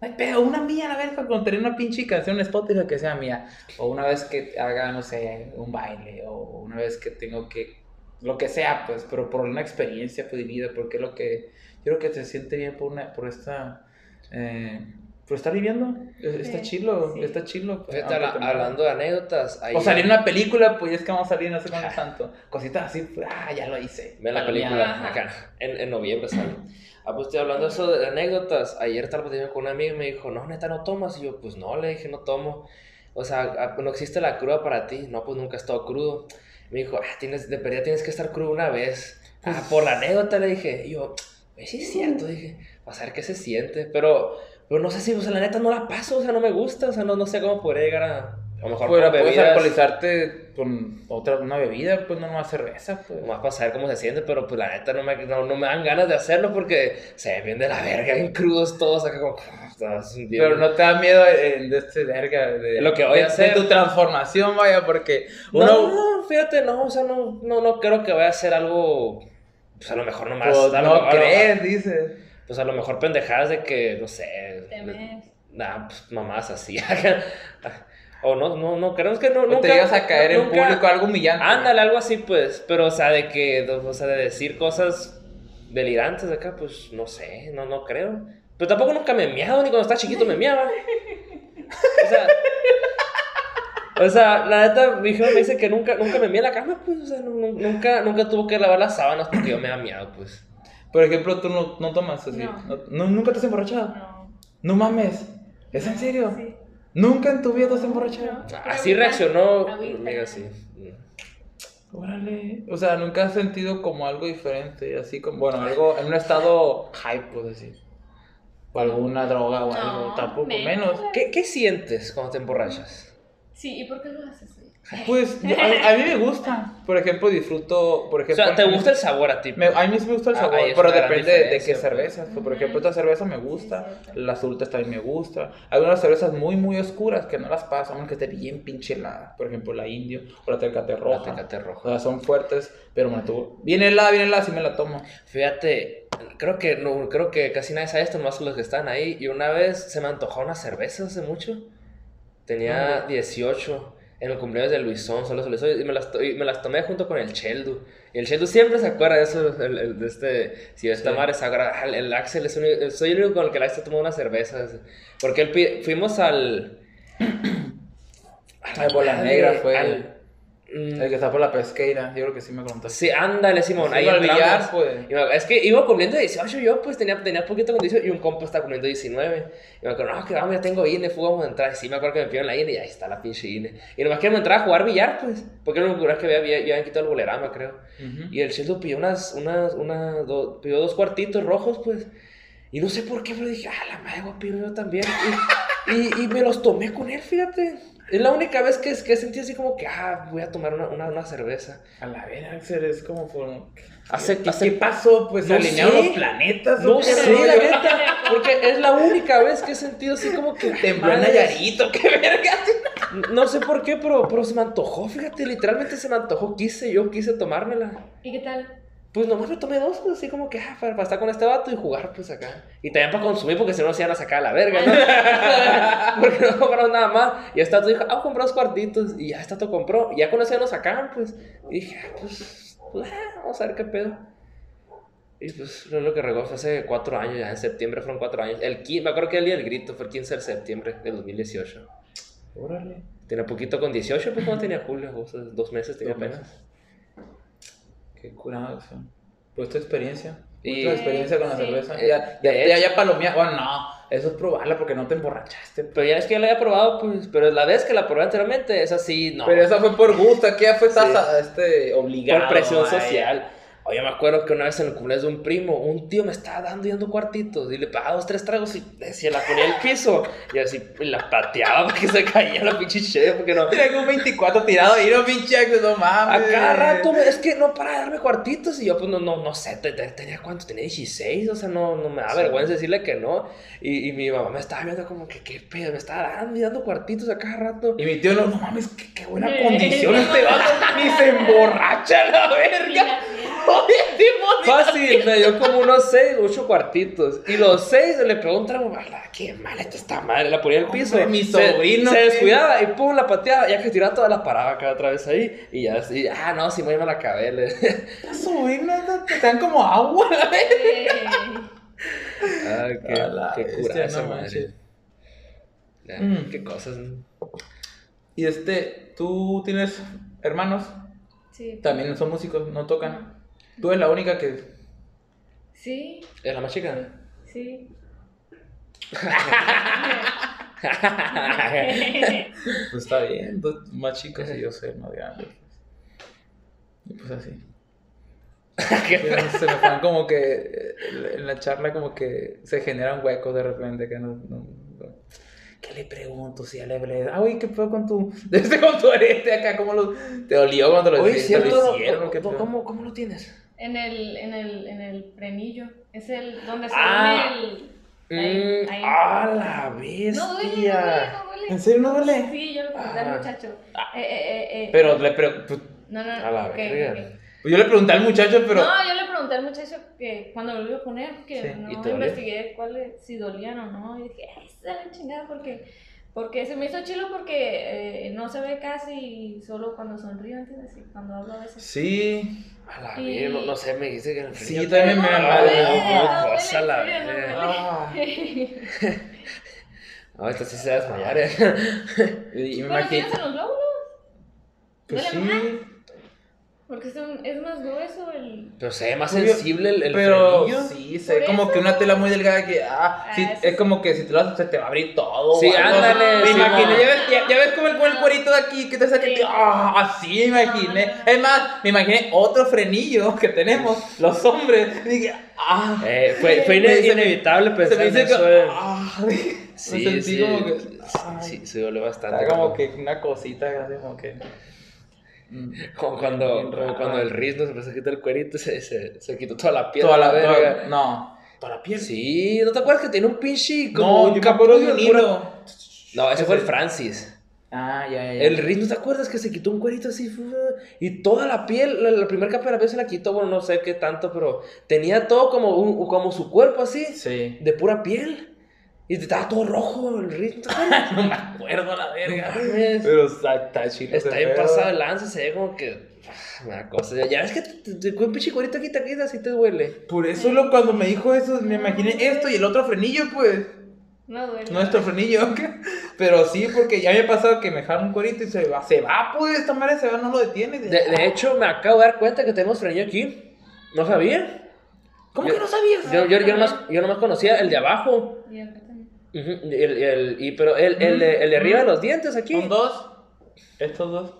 No hay pedo, una mía, la verga, con tener una pinche canción en Spotify que sea mía. O una vez que haga, no sé, un baile, o una vez que tengo que, lo que sea, pues, pero por una experiencia pues, de vida, porque lo que, yo creo que se siente bien por, una, por esta, eh, por estar viviendo. Está Sí, chilo, sí. está chilo. pues, te mueras. hablando de anécdotas, ahí O salir en una película, pues ya es que vamos a salir, no sé cuándo tanto. Cositas así, pues, ah, ya lo hice. Ve la película Ajá. acá, en, en noviembre sale. Ah, pues estoy hablando de eso de anécdotas. Ayer estaba platicando con una amiga y me dijo, no, neta, no tomas. Y yo, pues no, le dije, no tomo. O sea, ah, no existe la cruda para ti. No, pues nunca he estado crudo. Me dijo, ah, tienes, de verdad tienes que estar crudo una vez. Ah, por la anécdota le dije. Y yo, "Pues sí es cierto, dije, a saber qué se siente. Pero, pero no sé si, o sea, la neta no la paso, o sea, no me gusta, o sea, no, no sé cómo podría llegar a. A lo mejor Pues, puedes alcoholizarte con otra, una bebida, pues no nomás cerveza, pues. Más para saber cómo se siente, pero pues la neta no me, no, no me dan ganas de hacerlo porque se ven bien de la verga, bien crudos todos acá como... bien- Pero no te da miedo eh, de este verga, de, Lo que voy de- a hacer. de tu transformación, vaya, porque uno, No, fíjate, no, o sea, no, no, no creo que vaya a ser algo... Pues a lo mejor nomás... pues, no crees, dices. Pues a lo mejor pendejadas de que, no sé... Temes. Nah, pues mamás así. o no, no, no, creemos que no, O nunca... te llegas a caer en público algo humillante. Ándale, algo así, pues. Pero, o sea, de que, o sea, de decir cosas delirantes de acá, pues, no sé, no, no creo. Pero tampoco nunca me he miado, ni cuando estaba chiquito me miaba. O sea, o sea, la neta, mi hija me dice que nunca, nunca me mía en la cama, pues, o sea, nunca, nunca tuvo que lavar las sábanas porque yo me había miado, pues. Por ejemplo, tú no, no tomas así. No. ¿Nunca te has emborrachado? No. No mames. ¿Es en serio? Sí. ¿Nunca en tu vida te has emborrachado? No. Así Ahorita- reaccionó, amiga, sí. Órale. O sea, nunca has sentido como algo diferente, así como, bueno, algo en un estado hype, pues decir. O alguna droga o algo, tampoco menos. menos. ¿Qué, ¿Qué sientes cuando te emborrachas? Sí, ¿y por qué lo haces? Pues yo- a, a mí me gusta. Por ejemplo, disfruto. Por O ejemplo, sea, ¿te gusta el sabor a ti? Me- a mí sí me gusta el Ah, sabor, es pero depende de, de qué diferencia, pues. cervezas. Por ejemplo, esta cerveza me gusta, las adultas también me gusta. Hay unas cervezas muy, muy oscuras que no las pasan, aunque esté bien pinche helada. Por ejemplo, la indio o la tecate La roja. Tecate roja. O sea, son fuertes, pero me la tomo. Bien helada, bien helada, sí me la tomo. Fíjate, creo que no, creo que casi nadie sabe esto, más los que están ahí. Y una vez se me antojó una cerveza hace mucho. Tenía Ah, 18 en el cumpleaños de Luisón, solo se lo hizo, y me las, to- y me las tomé junto con el Cheldu. Y el Cheldu siempre se acuerda de eso, el, el- de este, si esta Sí. madre "Ah, el, el Axel es único- soy el único con el que el Axel tomó una cerveza. Porque él fuimos al... Ay, Bola Negra fue al- El que está por la pesqueira, yo creo que sí me contaste. Sí, ándale, Simón. Sí, ahí al billar, pues. Me- Es que iba cumpliendo 18 yo, pues tenía, tenía poquito con 18 y un compa está cumpliendo 19. Y me acuerdo, no, que vamos, ya tengo INE, fue, vamos a entrar. Y sí, me acuerdo que me pidieron la INE y ahí está la pinche INE. Y nomás queríamos entrar a jugar billar, pues. Porque era lo único que había, habían quitado el bolerama, creo. Ujú. Y el Sheldon pidió unas, unas, una, do- pidió dos cuartitos rojos, pues. Y no sé por qué, pero dije, ah, la madre, voy a pedir yo también. Y, y, y me los tomé con él, fíjate. Es la única vez que, que he sentido así como que, ah, voy a tomar una, una, una cerveza. A la ver, Axel, es como por... Hace- ¿Qué, hace- qué pasó? Pues No alinearon los planetas. ¿o No sé, la neta, porque es la única vez que he sentido así como que Tembló. Nayarito, qué verga. No sé por qué, pero, pero se me antojó, fíjate, literalmente se me antojó, quise, yo quise tomármela. ¿Y qué tal? Pues nomás me tomé dos, pues así como que, ah, para, para estar con este vato y jugar, pues acá. Y también para consumir, porque si no se iban a sacar a la verga, ¿no? porque no compraron nada más. Y esta dijo, ah, compró dos cuartitos. Y ya esta compró. Y ya con eso ya nos sacaban, pues. Y dije, ah, pues, pues, ah, vamos a ver qué pedo. Y pues lo lo que regó fue hace cuatro años, ya en septiembre fueron cuatro años. El, qui- me acuerdo que el día del grito fue el 15 de septiembre del 2018. Órale. Tenía poquito con 18, pues cuando tenía julio, o sea, dos meses tenía apenas. Qué curado, sea. Pues tu experiencia. Y- tu experiencia con la Sí. cerveza. Eh, ya, ya, ya, ya palomía. Bueno, no. Eso es probarla porque no te emborrachaste. Pero ya es que ya la había probado, pues, pero la vez que la probé anteriormente, esa sí, no. Pero esa fue por gusto. Aquí ya fue Sí. tasa, este, obligado. por presión social. Oye, me acuerdo que una vez en el cumpleaños de un primo, un tío me estaba dando y dando cuartitos y le pagaba dos, tres tragos y decía, la ponía en el piso y así y la pateaba para que se caía la pinche cheve, porque no. Mira, un 24 tirado ahí, no pinche no A mames. cada rato, es que no para de darme cuartitos y yo, pues no, no, no sé, te- te- tenía cuánto, tenía 16, o sea, no, no me da Sí. vergüenza decirle que no. Y, y mi mamá me estaba viendo como que, qué pedo, me estaba dando y dando cuartitos a cada rato. Y mi tío, no, no mames, qué, qué buena condición este vato. Ni se emborracha la verga. Fácil, me dio como unos 6, 8 cuartitos. Y los 6 le mi mamá, "La, qué mal está esta madre. La ponía el piso. Hombre, mi Se- sobrino, Se, descuidaba y pum, la pateaba. Ya que tiraba toda la paraba acá otra vez ahí. Y ya así, ah, no, si me la acabé. Esta sobrina te te dan como agua, la Ay, qué, la qué cura esa no madre. Ya, Mm. Qué cosas. Y este, tú tienes hermanos, sí. también son músicos, no tocan. Tú eres la única que. Sí, ¿Es la más chica? sí. Pues está bien, dos más chicos y yo soy más grande. Y pues así. Se me van como que eh, en la charla como que se generan huecos de repente que no, no- no. ¿Qué le pregunto? Si ya le hablé, ah, oye, ¿qué fue con tu, este con tu arete acá? ¿Cómo lo, te dolió cuando lo, Oye, te ¿cierto? lo hicieron? cómo, cómo lo tienes? En el, en el, en el frenillo. Es el donde se Ah. une el. Ahí, Mm, ahí. ¡Ah, la bestia! No duele, no duele, no duele. ¿En serio no duele? Sí, yo le pregunté al Ah. muchacho. Eh, eh, eh, eh. Pero le pre- pues, No, no, A la ok, verga. ok. yo le pregunté al muchacho, pero... No, yo le pregunté al muchacho que cuando lo iba a poner, que Sí, ¿y no investigué cuáles, si dolían o no. Y dije, ay, se la chingada porque, porque se me hizo chilo porque eh, no se ve casi solo cuando sonrío, ¿entiendes? Y cuando hablo a veces. Sí. A la Y- no, no sé, me dijiste que en el Sí, frío- también me no cosa la verga. no. Ah, No, esta sí se va a desmayar, eh. y me Pero imagino... los glóbulos, Pues sí, porque es, un- es más grueso el... Pero se ve más Obvio, sensible el, el pero frenillo. sí, se ve como eso. que una tela muy delgada que, ah, Ah, sí, es sí. como que si te lo haces se te va a abrir todo. Sí, ándale, Me sí, imaginé, ya ves, ya, ya ves como el, con el cuerito de aquí que te saca, Sí. que- ah, así me imaginé. No, no, no. Es más, me imaginé otro frenillo que tenemos los hombres. Y dije, ah, Eh, fue, fue Se me- ine- se me- inevitable se pensar me en dice que, eso. eh. ah, Sí, sentí sí, como que- sí, ay. sí, se duele bastante. Está como cuando- que una cosita, así como que. Mm, Como cuando, como cuando el Riz no se empezó a quitar el cuerito, se, se, se quitó toda la piel. Toda la, verga. no, toda la piel. Sí, ¿no te acuerdas que tiene un pinche como no, un capullo de un hilo. No, ese fue el Francis. Ah, ya, ya. ya. El Riz, ¿no te acuerdas que se quitó un cuerito así? Y toda la piel, la, la primera capa de la piel se la quitó, bueno, no sé qué tanto, pero tenía todo como, un, como su cuerpo así, Sí. de pura piel. Y estaba todo rojo el Riz, ¿no te me acuerdo la verga. No. Pero está, está chido. Está bien pasado el lance, se ve como que. ah, Una cosa. Ya- ves que te, te, te- un pinche cuerito aquí te así te duele. Por eso lo, cuando me dijo eso, me imaginé esto y el otro frenillo, pues. No duele. Nuestro frenillo. Pero sí, porque ya me ha pasado que me jalan un cuerito y se va. Se va, pues. Esta madre se va, no lo detiene. De, de hecho, me acabo de dar cuenta que tenemos frenillo aquí. No sabía. ¿Cómo yo- que no sabías? Yo, yo, yo, nomás, yo nomás conocía el de abajo. Y el, el- y, pero el, el, de, el de arriba de los dientes aquí. Son dos. Estos dos.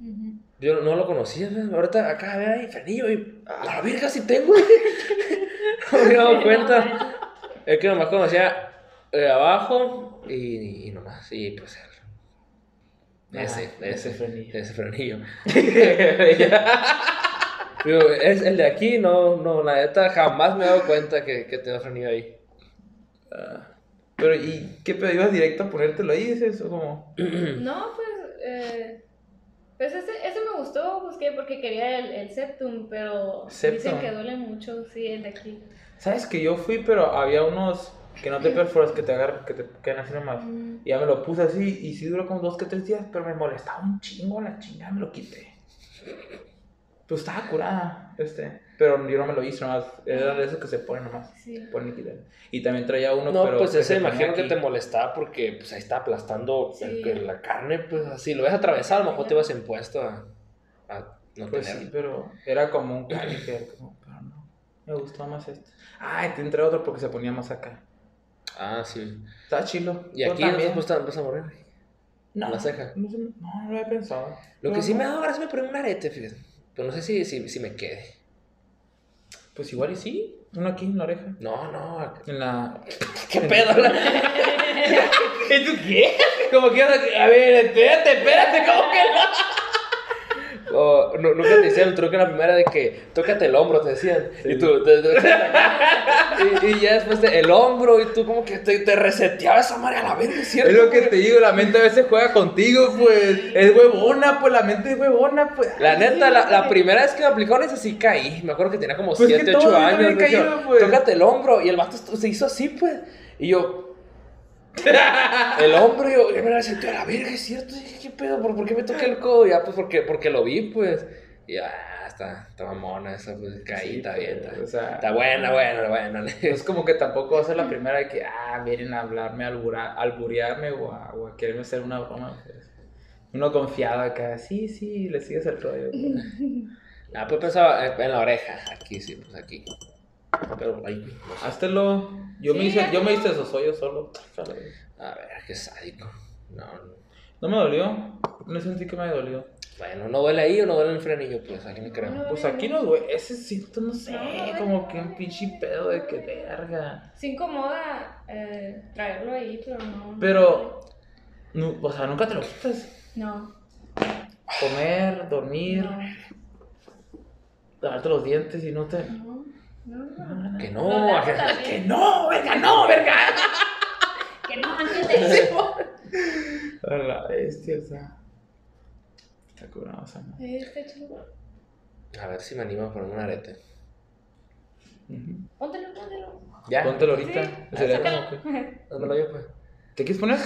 Ujú. Yo no lo conocía. Ahorita acá, ve ahí, frenillo. Y a la verga, sí tengo. no me he dado cuenta. Es que nomás conocía el de abajo y, y nomás. Y pues el. Ese, Ah, ese, ese frenillo. Ese frenillo. Digo, es el de aquí, no, no, la neta jamás me he dado cuenta que, que tengo frenillo ahí. Ah, Pero, ¿y qué pedo? ¿Ibas directo a ponértelo ahí? ¿Es eso como.? No, pues. Eh, pues ese, ese me gustó, busqué porque quería el, el septum, pero Septum. dicen que duele mucho, sí, el de aquí. ¿Sabes que yo fui, pero había unos que no te perforas, que te agarran, que te quedan así nomás? Mm. Y ya me lo puse así y sí duró como dos que tres días, pero me molestaba un chingo la chingada, me lo quité. Pues estaba curada, este. Pero yo no me lo hice nomás. Era de esos que se ponen nomás. Sí. Ponen y. Y también traía uno, No, pero. pues que ese imagino que aquí. te molestaba porque pues ahí está aplastando el- Sí. el- la carne, pues así. Lo ves atravesar, a lo mejor te ibas impuesto a, a no Pues tener. sí, pero era como un como, pero no. Me gustó más este. Ay, te entré otro porque se ponía más acá. Ah, sí. Está chilo. Y aquí también. vas a morir. No, la ceja. No, sé, no, no lo había pensado. Lo que Pero sí no. me ha dado ahora es me poner un arete, fíjate. Pero no sé si, si, si me quede. Pues igual y sí. Uno aquí en la oreja. No, no. En la. ¿Qué pedo? ¿Y tú qué? Como que, a ver, espérate, espérate, ¿cómo que no? O, no, nunca te decían el truco en la primera de que tócate el hombro, te decían. Y tú, te- te- y, y ya después te- el hombro, y tú como que te, te reseteaba esa madre a la vez, ¿es cierto? Es lo que te digo, la mente a veces juega contigo, pues. Es huevona, pues, la mente es huevona, pues. La neta, la, la primera vez que me aplicaron esa sí caí. Me acuerdo que tenía como Pues que 7, todos 8 yo años. caído, pues. Tócate el hombro. Y el vato se hizo así, pues. Y yo. El hombro, yo, y me la sentí a la verga, es cierto. Dije, ¿qué pedo? ¿Por, por qué me toqué el codo? Ya, pues porque, porque lo vi, pues. Y ya, está, está mamona esa, pues caí, Sí, está bien. pues, Está, o sea, está buena, buena, buena. Es como que tampoco va a ser la primera de que, ah, vienen a hablarme, a albura- alburearme o a, o a quererme hacer una broma. pues. Uno confiado acá, sí, sí, le sigues el rollo. pues. Ah, pues pensaba en la oreja. Aquí, sí, pues aquí. Pero ahí, no sé. Háztelo. Yo me hice, yo me hice esos hoyos solo. A ver, qué sádico. No, no. No me dolió. No sentí que me dolió. Bueno, no duele ahí o no duele en el frenillo, pues aquí me creo. No. Pues aquí no duele. Ese siento, no sé, No, no duele. como que un pinche pedo de que verga. Se incomoda eh, traerlo ahí, pero no. Pero, no, o sea, nunca te lo quitas. No. Comer, dormir, No. lavarte los dientes y no te. No. No. no. Que no, que- también. ¡Que no, verga, no, verga! Que no, antes de eso. A la bestia, o sea. Está está. A ver si me animo a ponerme un arete. Póntelo, póntelo. ¿Ya? Póntelo ahorita. Sí. Sería Sácalo. como que- Dámelo yo, pues. ¿Te quieres poner?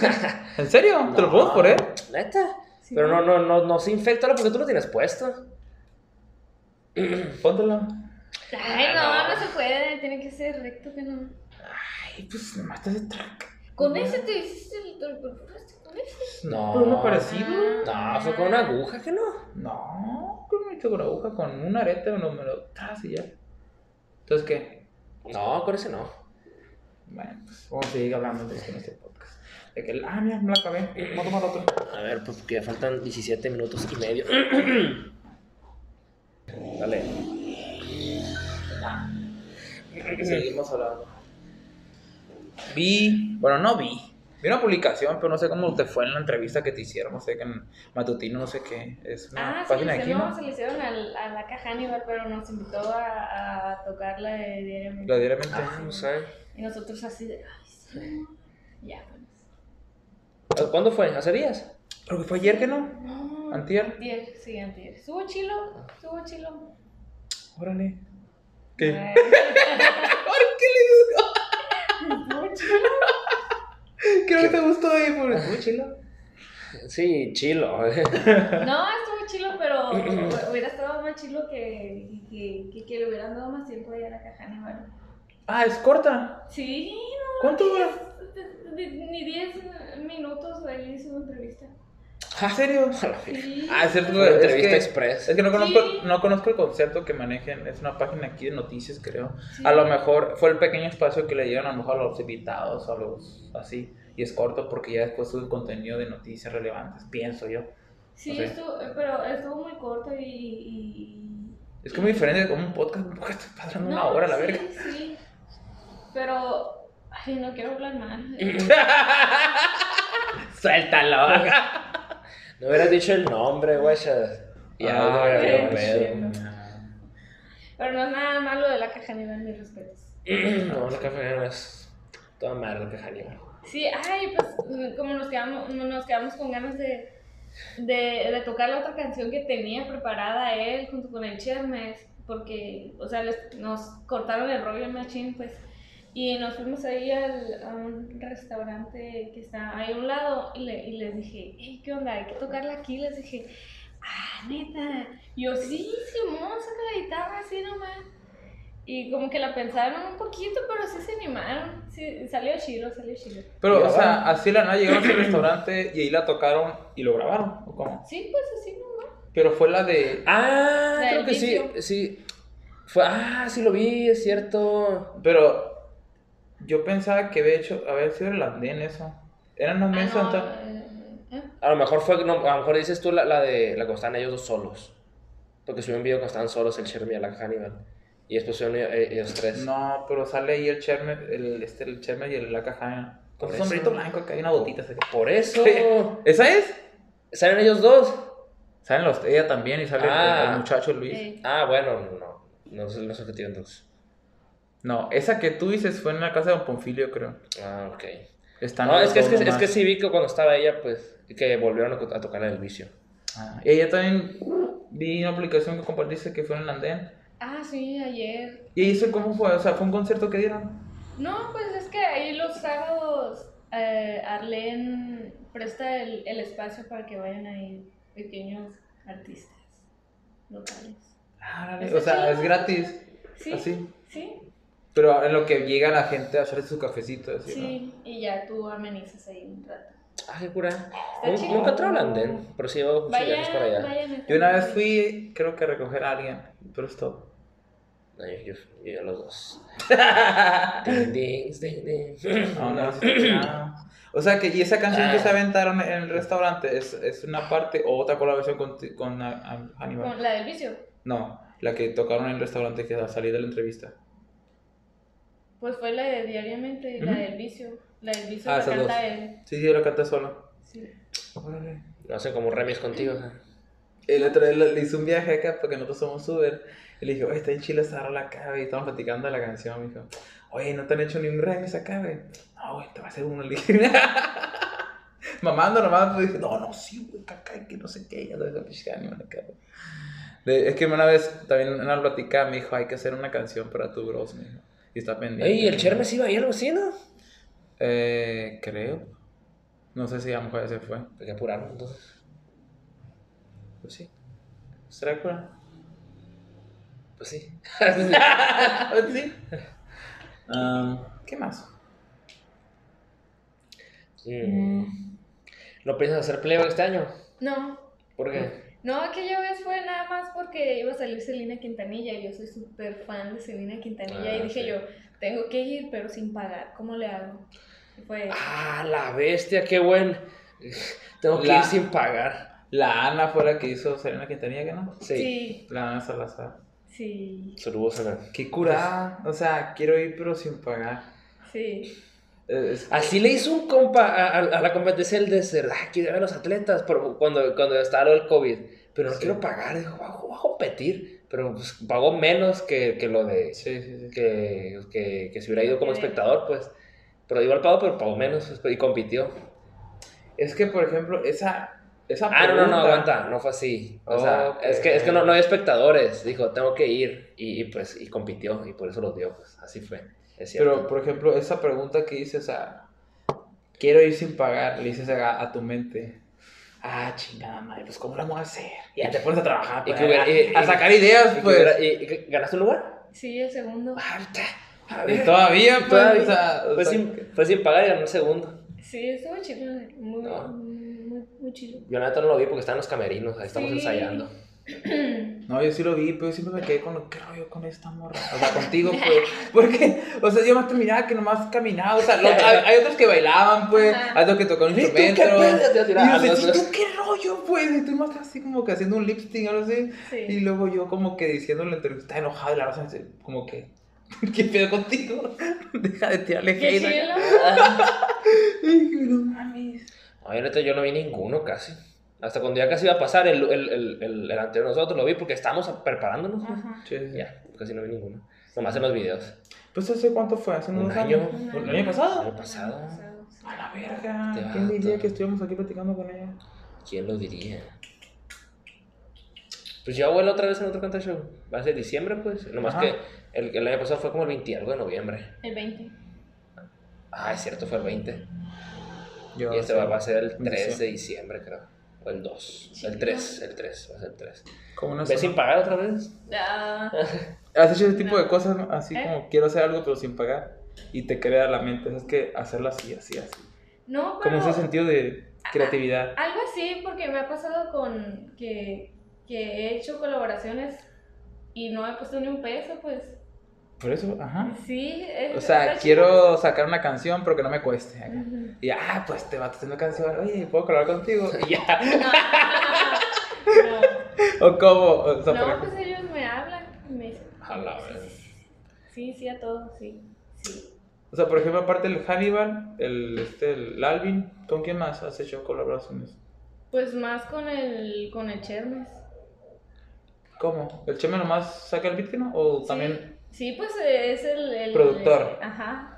¿En serio? ¿Te lo podemos poner? ¿Neta? Sí. Pero no, no, no, no se infecta porque tú lo tienes puesto. Póntelo. Ay, Ah, no, no se puede. Tiene que ser recto que no. Ay, pues nomás te hace track. Con ese te hiciste el. te lo perforaste con ese. No, pero no parecido. No, fue con una aguja, que no. No, ¿cómo me he hecho con aguja? Con un arete lo, me lo tras y ya. Entonces, ¿qué? No, con ese no. Bueno, pues vamos a seguir hablando de esto en este podcast. De que, ah, mira, me la acabé. Vamos a tomar otro. A ver, pues que ya faltan 17 minutos y medio. Dale. Seguimos hablando. Vi, bueno, no vi. Vi una publicación, pero no sé cómo te fue en la entrevista que te hicieron. No sé, que en Matutino, no sé qué. Es una Ah, se página de aquí, ¿no? se le hicieron al- a la caja Aníbal, pero nos invitó a, a tocar la de diariamente. La diariamente. Ah, no sé. Y nosotros así de, ay, sí. Ya, pues. ¿Cuándo fue? ¿Hace días? Pero que fue ayer que no. No. ¿Antier? Antier, sí, antier. Estuvo chilo, estuvo chilo. Órale. ¿Qué? Eh, ¿Por qué le Estuvo chilo. ¿Qué no te gustó ahí? Por el chilo. Sí, chilo. No, estuvo chilo, pero hubiera estado más chilo que, que, que, que le hubieran dado más tiempo ahí a la caja Aníbal. Ah, es corta. Sí, no. ¿Cuánto dura? Ni- Ni 10 minutos ahí su entrevista. ¿En serio? A la verga. Sí. Ah, es cierto. Es entrevista que, express. es que no conozco, Sí. no conozco el concepto que manejen. Es una página aquí de noticias, creo. Sí. A lo mejor fue el pequeño espacio que le dieron a lo mejor a los invitados, a los así. Y es corto porque ya después sube contenido de noticias relevantes, pienso yo. Sí, No sé. estuvo, pero estuvo muy corto y. y- Es que muy diferente de como un podcast. Un podcast está pasando una No, hora, la sí, verga. Sí, pero. Ay, no quiero hablar mal. Suéltalo. No hubieras dicho el nombre, güey. ya- Ya Ah, no hubiera pedo. Pero no es nada malo de la caja nivel, mis respetos. No, la café no es toda madre la caja Aníbal. Sí, ay, pues como nos quedamos, nos quedamos con ganas de, de, de tocar la otra canción que tenía preparada él junto con el Chermes, porque, o sea, les- nos cortaron el rollo en Machine, pues, y nos fuimos ahí al, a un restaurante que está ahí a un lado y, le- y les dije, hey, ¿qué onda? Hay que tocarla aquí, les dije, ah, neta, y yo, sí, Simón, saca la guitarra así nomás. Y como que la pensaron un poquito, pero sí se animaron. Sí, salió chido, salió chido. Pero, o sea, así la nada llegaron a ese restaurante y ahí la tocaron y lo grabaron, ¿o cómo? Sí, pues así nomás. Pero fue la de. Ah, La creo que sí. Sí. Fue, ah, sí lo vi, es cierto. Pero yo pensaba que había hecho. A ver si era el andén eso. Eran los Ah, meses no, entonces. eh, eh. A lo mejor fue, no, a lo mejor dices tú la, la de la que estaban ellos dos solos. Porque subí un video que estaban solos el Chermy y la Hannibal. Y después subieron ellos, ellos tres. No, pero sale ahí el Cherme, el, este, el Cherme y el, la caja. Con eso. sombrito blanco acá hay una botita. Por eso. ¿Esa es? ¿Salen ellos dos? Salen los, ella también y sale el- Ah. el, muchacho Luis. Eh, Ah, bueno, no. No no es objetivo entonces. No, esa que tú dices fue en la casa de Don Ponfilio, creo. Ah, ok. Están No, es que, es, que, es que sí vi que cuando estaba ella, pues, que volvieron a, tocar el vicio. Ah, y ella también vi una aplicación que compartiste que fue en el andén. Ah, sí, ayer. ¿Y eso cómo fue? O sea, ¿fue un concierto que dieron? No, pues es que ahí los sábados eh, Arlen presta el, el espacio para que vayan ahí pequeños artistas locales. Ah, Está o sea, chido. es gratis. Sí, Así. sí, Pero en lo que llega la gente a echarse su cafecito, así, sí. Y ya tú amenizas ahí un rato. Ah, qué cura. Está. Nunca entré al andén, pero sí veo muchos por Vayan, allá. vayan. ¿no? Yo una vez fui, creo que a recoger a alguien, pero es todo. No, yo, yo, yo los dos. ding, ding, ding, ding. No, no, no. O sea, que y esa canción que se aventaron en el restaurante es, es una parte o otra colaboración con, con a- a- Aníbal. Con la del vicio. No, la que tocaron en el restaurante que a salir de la entrevista. Pues fue la de diariamente y la del vicio. La del vicio Ah, la canta dos. él. Sí, sí, yo la canté solo. Sí. Órale. No hacen como un remix contigo. El otro día le le hice un viaje acá porque nosotros somos Uber. Y le dije, oye, está en Chile esa rola acá, güey. Y estamos platicando de la canción. Me dijo, oye, ¿no te han hecho ni un remix acá, güey? No, güey, te va a hacer uno. Le dije, mamando nomás. Pues dije, no, no, sí, güey, acá, que no sé qué. Ya lo man, acá. es que una vez también en una plática me dijo, hay que hacer una canción para tu bros, me dijo. Y está pendiente. Ey, el Chermes iba ahí algo así, ¿no? Eh, creo. No sé si a lo mejor se fue. Hay que apurarnos entonces. Pues sí. ¿Será cura? Pues sí. Pues sí. Um, ¿Qué más? Mm. ¿No piensas hacer playback este año? No, ¿Por qué? No, aquella vez fue nada más porque iba a salir Selena Quintanilla y yo soy súper fan de Selena Quintanilla Ah, y dije sí. yo, tengo que ir pero sin pagar, ¿cómo le hago? Y fue, Ah, la bestia, qué buen. Tengo que La- ir sin pagar. La Ana fue la que hizo Serena Quintanilla, ¿que no? Sí. sí, La Ana Salazar. sí, Saludos, Ana. Qué curada. O sea, quiero ir pero sin pagar. sí. Es- Así le hizo un compa a, a- a la competencia el de ser, ah, quiero ver a los atletas, por- cuando, cuando estaba lo del COVID, pero no Sí. quiero pagar, dijo, voy a, voy a competir, pero pues, pagó menos que, que lo de, sí, sí, sí. que, que, que si hubiera ido como espectador, pues, pero igual pagó, pero pagó menos pues, y compitió. Es que, por ejemplo, esa. esa Ah, no, no, no, aguanta, no fue así. O sea, es que, es que no, no hay espectadores, dijo, tengo que ir, y, y, pues, y compitió, y por eso los dio, pues, así fue, es cierto. Pero, por ejemplo, esa pregunta que dices, sea, quiero ir sin pagar, le dices a, a tu mente, ah, chingada madre, pues ¿cómo lo vamos a hacer? Y ya te pones a trabajar, Y pues, que a, y- a sacar ideas, ¿Y, pues. hubiera- y- y que- ¿Ganaste un lugar? Sí, el segundo. A Y todavía, pues, Todavía. o sea, o Fue, sea, sin, fue sin pagar y ganó el segundo. Sí, estuvo chido. Muy, No. muy, muy chido. Yo la neta no lo vi porque estaban los camerinos, ahí estamos Sí. ensayando. No, yo sí lo vi, pero yo siempre me quedé con lo que rollo con esta morra. O sea, contigo, pues. Porque, o sea, yo más te miraba que nomás caminaba. O sea, lo- hay, hay otros que bailaban, pues. Hay otros que tocaban ¿Y tú qué instrumentos. Y yo decía, ¿no? ¿tú qué rollo, pues? Y tú más así como que haciendo un lip sync o algo así. Y luego yo como que diciéndole entre está enojado y la raza dice, como que, ¿qué pedo contigo? Deja de tirarle Qué hate. chido. Y yo, no mames. Ay, neta, yo no vi ninguno casi. Hasta cuando ya casi iba a pasar, el, el, el, el, el anterior nosotros lo vi porque estábamos preparándonos. Ajá. Sí, sí. Ya, casi no vi ninguno. Nomás en los videos. Pues hace cuánto fue, hace Un año. años. Un ¿El año. año pasado? El año pasado. A la verga. Te ¿Quién diría que estuvimos aquí platicando con ella? ¿Quién lo diría? Pues yo vuelo otra vez en otro canto show. Va a ser diciembre, pues. Nomás Ajá. que el, el año pasado fue como el 20 y algo de noviembre. El 20. Ah, es cierto, fue el 20. Yo, Y este va, va a ser el 3 Diciembre. de diciembre, creo. O el 2. Sí, el 3, el 3, va a ser el 3. Como una ¿Ves sin pagar otra vez? Ah, Has hecho ese tipo No. de cosas, ¿no? así ¿Eh? como quiero hacer algo pero sin pagar. Y te crea la mente, es que hacerlo así, así, así. no, pero... Como ese sentido de creatividad. Algo así, porque me ha pasado con que, que he hecho colaboraciones y no he puesto ni un peso, pues. Por eso, ajá. Sí. es- O sea, quiero sacar una canción pero que no me cueste. acá. Ujú. Y ah, pues te va haciendo canción, oye, ¿puedo colaborar contigo? Y ya. No, O cómo, o sea, por no, ejemplo. pues ellos me hablan y me dicen. A la vez. Sí, sí, a todos, sí. Sí. O sea, por ejemplo, aparte del Hannibal, el, este, el Alvin, ¿con quién más has hecho colaboraciones? Pues más con el, con el Chermes. ¿Cómo? ¿El Cheme nomás saca el beat, no? ¿O Sí. también? Sí, pues eh, es el. el- Productor. ajá.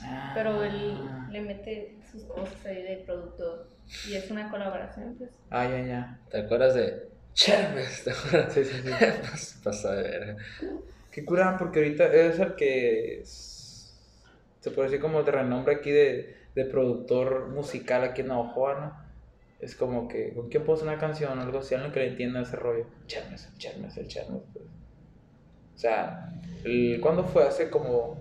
Ah. Pero él le mete sus cosas ahí de productor. Y es una colaboración, pues. Ah, ya, ya. ¿Te acuerdas de Chermes? ¿Te acuerdas? Sí, sí, sí. Pasa de ver. Qué cura, porque ahorita es el que es- se puede decir como de renombre aquí de, de productor musical aquí en Navajoa, ¿no? Es como que, ¿con quién puedo hacer una canción o algo así? Alguien que le entienda ese rollo. Chermes, el Chermes, el Chermes, pues. O sea, el, ¿cuándo fue? Hace como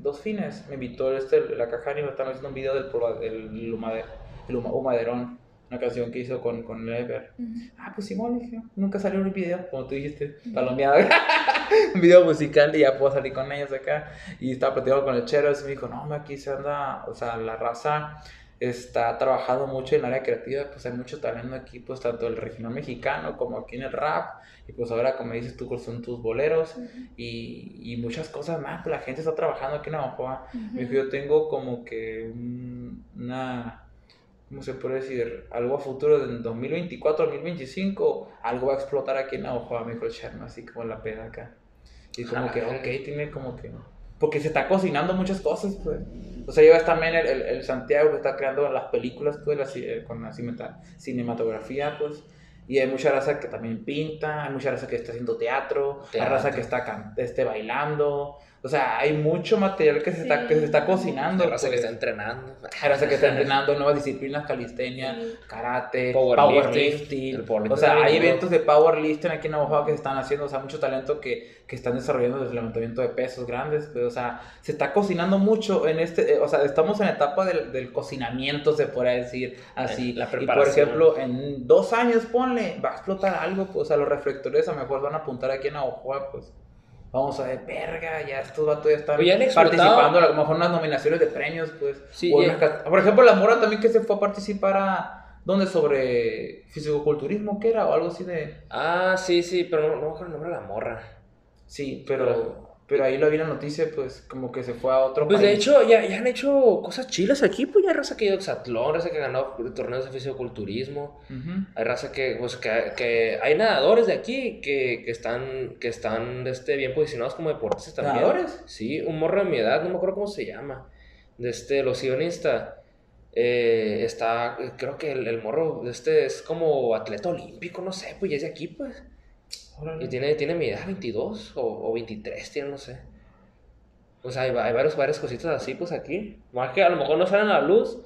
dos fines. Me invitó este, la caja y me estaban haciendo un video del, el huma- humaderón. Una canción que hizo con, con Lever. Ah, pues dije, nunca salió un video, como tú dijiste, palomeado. un video musical y ya puedo salir con ellos acá. Y estaba platicando con el Chero y me dijo, no, aquí se anda, o sea, la raza está trabajando mucho en el área creativa, pues hay mucho talento aquí, pues tanto el regional mexicano como aquí en el rap. Y pues ahora, como dices tú, son tus boleros y, y muchas cosas más, pues la gente está trabajando aquí en Navajoa. Me dijo, yo tengo como que un- una, ¿cómo se puede decir? Algo a futuro en 2024, 2025, algo va a explotar aquí en Navajoa, me dijo el Sherman, así como la peda acá. Y como que, ok, tiene como que... Porque se está cocinando muchas cosas, pues. O sea, llevas también el, el, el Santiago que está creando las películas, pues, la eh, con la cinematografía, pues. Y hay mucha raza que también pinta, hay mucha raza que está haciendo teatro, hay Teatro. raza que está este, bailando. O sea, hay mucho material que se, está, que se está cocinando. Raza que pues. está entrenando. Raza que está entrenando nuevas disciplinas, calistenia, Sí. karate, Powerlifting. O sea, hay eventos de powerlifting aquí en Navajo que se están haciendo, o sea, mucho talento que, que están desarrollando desde el levantamiento de pesos grandes, pero, o sea, se está cocinando mucho en este, eh, o sea, estamos en la etapa del, del cocinamiento, se podría decir así. La y por preparación. ejemplo, en dos años, ponle, va a explotar algo, pues, o sea, los reflectores a lo mejor van a apuntar aquí en Navajo, pues. Vamos a ver, verga, ya estos vatos ya están ya participando, a lo mejor unas nominaciones de premios, pues. Sí, O Por ejemplo, la Mora también que se fue a participar a. ¿Dónde? Sobre fisicoculturismo, ¿qué era? O algo así de. Ah, sí, sí, pero no, no me acuerdo el nombre de la morra. Sí, pero. Pero ahí lo vi en la noticia, pues como que se fue a otro Pues de país. hecho, ya, ya han hecho cosas chilas aquí, pues ya hay raza que ha ido a Exatlón, raza que ha ganado torneos de fisiculturismo. Hay raza que, pues, que, que hay nadadores de aquí que, que están, que están este, bien posicionados como deportistas también. ¿Nadadores? Sí, un morro de mi edad, no me acuerdo cómo se llama. De este, los sionistas. Eh, está, creo que el, el morro de este es como atleta olímpico, no sé, pues ya es de aquí, pues. Órale. Y tiene, tiene mi edad, 22 o, o 23, tiene, no sé. O sea, hay, hay varios, varias cositas así, pues aquí. Más que a lo mejor no salen a la luz.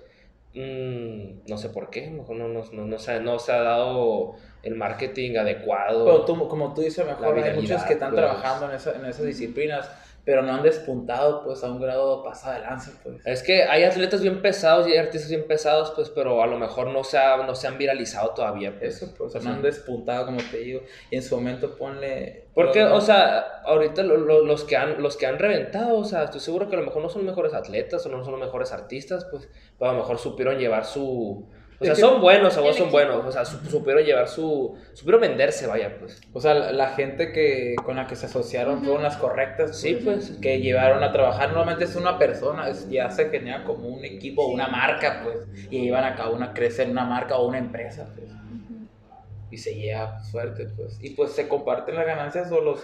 mm, no sé por qué. A lo mejor no, no, no, no se, no se ha dado el marketing adecuado. Pero tú, como tú dices, mejor hay muchos que están pues. trabajando en, esa- en esas disciplinas, pero no han despuntado pues a un grado pasado de lanza, pues. Es que hay atletas bien pesados y hay artistas bien pesados, pues, pero a lo mejor no se, ha- no se han viralizado todavía, pues. Eso, pues, o sea, no han despuntado, como te digo, y en su momento ponle... Porque, o sea, ahorita lo- lo- los, que han, los que han reventado, o sea, estoy seguro que a lo mejor no son mejores atletas o no son los mejores artistas, pues, pero a lo mejor supieron llevar su... O sea, Es que- son buenos, a vos El son buenos, o sea, su- supieron llevar su... Supieron venderse, vaya, pues. O sea, la, la gente que con la que se asociaron fueron las correctas. Sí, pues. Que llevaron a trabajar. Normalmente es una persona, es- ya se genera como un equipo, una marca, pues. Y llevan a cabo una, crecer una marca o una empresa, pues. Y se lleva fuerte, pues. Y pues se comparten las ganancias o los,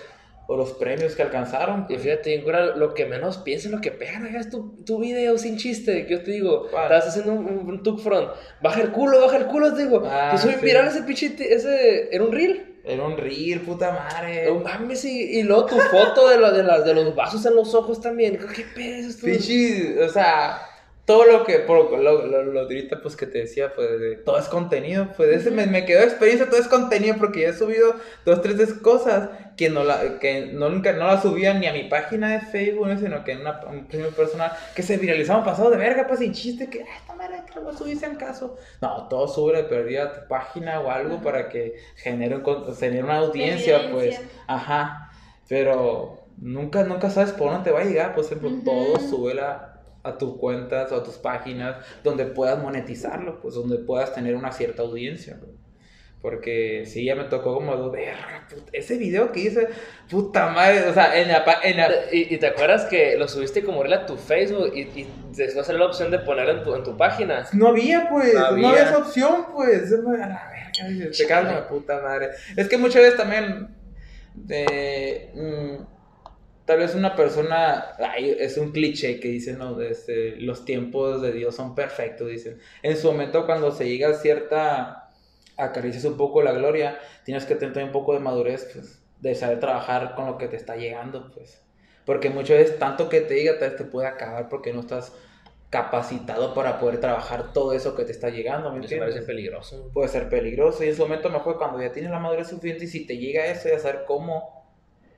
o los premios que alcanzaron. Y pues. fíjate, cura, lo que menos piensa, lo que pegan, hagas tu, tu video sin chiste, que yo te digo, ¿Cuál? estás haciendo un, un, un front, baja el culo, baja el culo, te digo, Ah, que soy sí. viral ese pichite, ese, era un reel. Era un reel, puta madre. No mames, y, y luego tu foto de, lo- de, las, de los vasos en los ojos también. ¿Qué pedo esto? Pinche, o sea, todo lo que, por lo, lo, lo de ahorita, pues que te decía, pues de- todo es contenido, pues ese me, me quedó experiencia, todo es contenido, porque ya he subido dos, tres de cosas que no la, que no, nunca, no la subía ni a mi página de Facebook, ¿no? sino que en una, un premio personal, que se viralizaban pasado de verga, pues sin chiste, que, "Ah, esta madre que lo subir en caso. No, todo sube de perdida a tu página o algo Ajá. para que genere, un, genere una audiencia, pues, ajá, pero nunca, nunca sabes por dónde te va a llegar, por ejemplo, Ujú. todo sube a a tus cuentas o a tus páginas donde puedas monetizarlo, pues donde puedas tener una cierta audiencia. pues. Porque sí, ya me tocó como, de, verga, puta, ese video que hice, puta madre, o sea, en la, en la- ¿Y, y te acuerdas que lo subiste como reel a tu Facebook y, y después salió la opción de ponerlo en tu, en tu página? No había, pues, No no había. esa opción, pues. A la verga, dices, te cagas en la puta madre. Es que muchas veces también, de, mm, tal vez una persona, ay, es un cliché que dicen, no, este, los tiempos de Dios son perfectos, dicen. En su momento, cuando se llega a cierta, acaricias un poco la gloria, tienes que tener un poco de madurez, pues, de saber trabajar con lo que te está llegando, pues. Porque muchas veces, tanto que te diga, tal vez te puede acabar porque no estás capacitado para poder trabajar todo eso que te está llegando, ¿me entiendes? parece peligroso. Puede ser peligroso y en su momento mejor cuando ya tienes la madurez suficiente y si te llega eso, ya saber cómo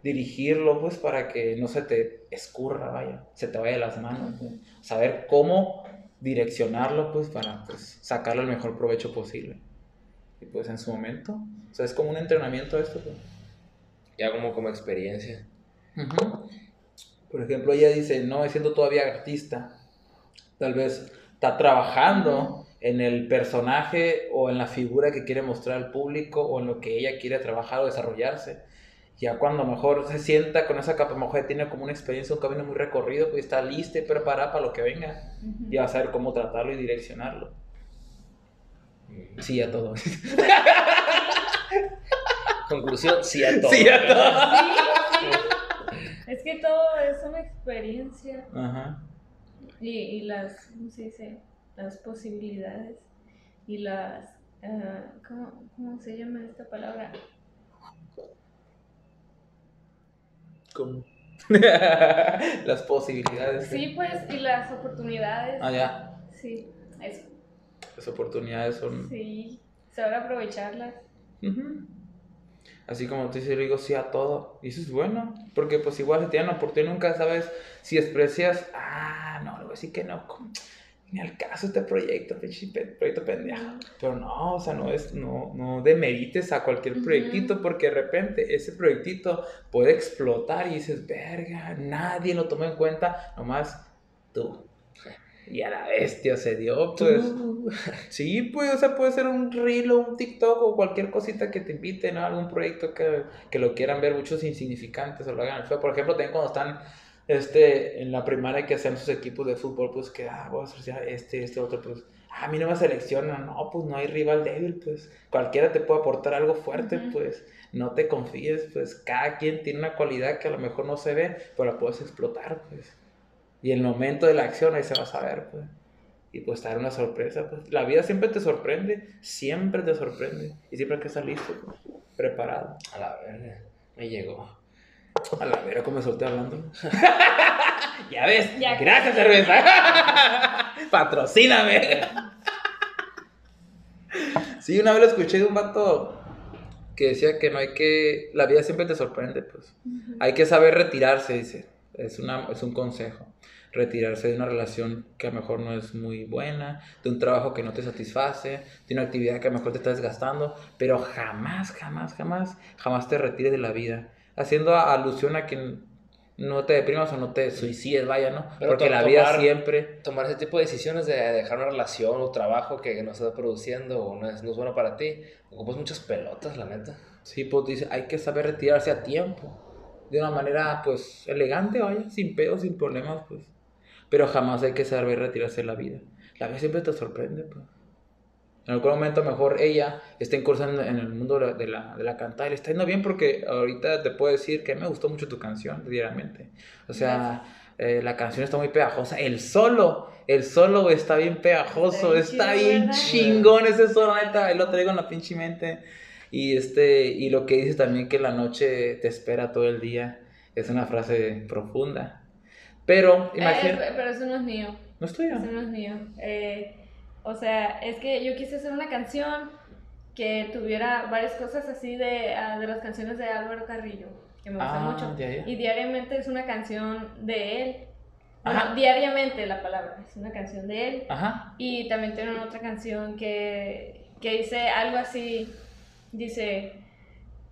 dirigirlo, pues para que no se te escurra, vaya, se te vaya de las manos, pues. saber cómo direccionarlo, pues para pues, sacarle el mejor provecho posible. Y pues en su momento, o sea, es como un entrenamiento esto. pues. Ya como, como experiencia. Ujú. Por ejemplo, ella dice, no, siendo todavía artista, tal vez está trabajando en el personaje o en la figura que quiere mostrar al público o en lo que ella quiere trabajar o desarrollarse. Ya cuando mejor se sienta con esa capa, mejor ya tiene como una experiencia, un camino muy recorrido, pues está lista y preparada para lo que venga. Y va a saber cómo tratarlo y direccionarlo. Sí, a todo. Conclusión, sí a todo. Sí a todo. Sí, sí. Es que todo es una experiencia Ajá. y, y las, ¿cómo se dice? Las posibilidades y las, ah, ¿cómo, ¿cómo se llama esta palabra? ¿Cómo? Las posibilidades. Sí, pues, y las oportunidades. Ah, ya. Sí, eso. Las oportunidades son. Sí, saber aprovecharlas. Ujú. Así como tú dices, digo sí a todo. Y eso es bueno. Porque pues igual si te dan la oportunidad nunca sabes si desprecias. Ah, no, le voy a decir que no. Ni al caso este proyecto, proyecto pendejo. Pero no, o sea, no es, no, no demerites a cualquier proyectito porque de repente ese proyectito puede explotar y dices, verga, nadie lo tomó en cuenta, nomás tú. Y a la bestia se dio, pues. Sí, pues, o sea, puede ser un reel o un TikTok o cualquier cosita que te inviten a algún proyecto que, que lo quieran ver muchos insignificantes o lo hagan feo. Por ejemplo, también cuando están este, en la primaria que hacen sus equipos de fútbol, pues que, ah, voy a hacer ya este, este, otro, pues, ah, a mí no me seleccionan, no, pues no hay rival débil, pues, cualquiera te puede aportar algo fuerte, pues, no te confíes, pues, cada quien tiene una cualidad que a lo mejor no se ve, pero la puedes explotar, pues, y el momento de la acción ahí se va a saber, pues, y pues te dar una sorpresa, pues, la vida siempre te sorprende, siempre te sorprende, y siempre hay que estar listo, pues, preparado. A la verga, me llegó. A la vera, cómo me solté hablando. ya ves. Ya. Gracias, cerveza. Patrocíname. sí, una vez lo escuché de un vato que decía que no hay que. La vida siempre te sorprende, pues. Hay que saber retirarse, dice. Es, una, es un consejo. Retirarse de una relación que a lo mejor no es muy buena, de un trabajo que no te satisface, de una actividad que a lo mejor te está desgastando, pero jamás, jamás, jamás, jamás te retires de la vida. Haciendo alusión a que no te deprimas o no te suicides, vaya, ¿no? Pero Porque la vida tomar- siempre... Tomar ese tipo de decisiones de dejar una relación o trabajo que no está produciendo o no es, no es bueno para ti, ocupas muchas pelotas, la neta. Sí, pues dice, hay que saber retirarse a tiempo. De una manera, pues, elegante, vaya, sin pedos, sin problemas, pues. Pero jamás hay que saber retirarse de la vida. La vida siempre te sorprende, pues. En algún momento mejor ella está incursando en el mundo de la, de la, de la cantada y le está yendo bien porque ahorita te puedo decir que me gustó mucho tu canción, diariamente. O sea, eh, la canción está muy pegajosa. El solo, el solo está bien pegajoso, Está bien chingón ese solo, neta. Ahí lo traigo en la pinche mente. Y, este, y lo que dices también que la noche te espera todo el día es una frase profunda. Pero, Eh, imagínate. pero eso no es mío. no estoy Eso no es mío. Eh, o sea, es que yo quise hacer una canción que tuviera varias cosas así de, ah, de las canciones de Álvaro Carrillo, que me gustan Ah, mucho. Y diariamente es una canción de él. Bueno, diariamente la palabra, es una canción de él. Ajá. Y también tienen otra canción que, que dice algo así, dice,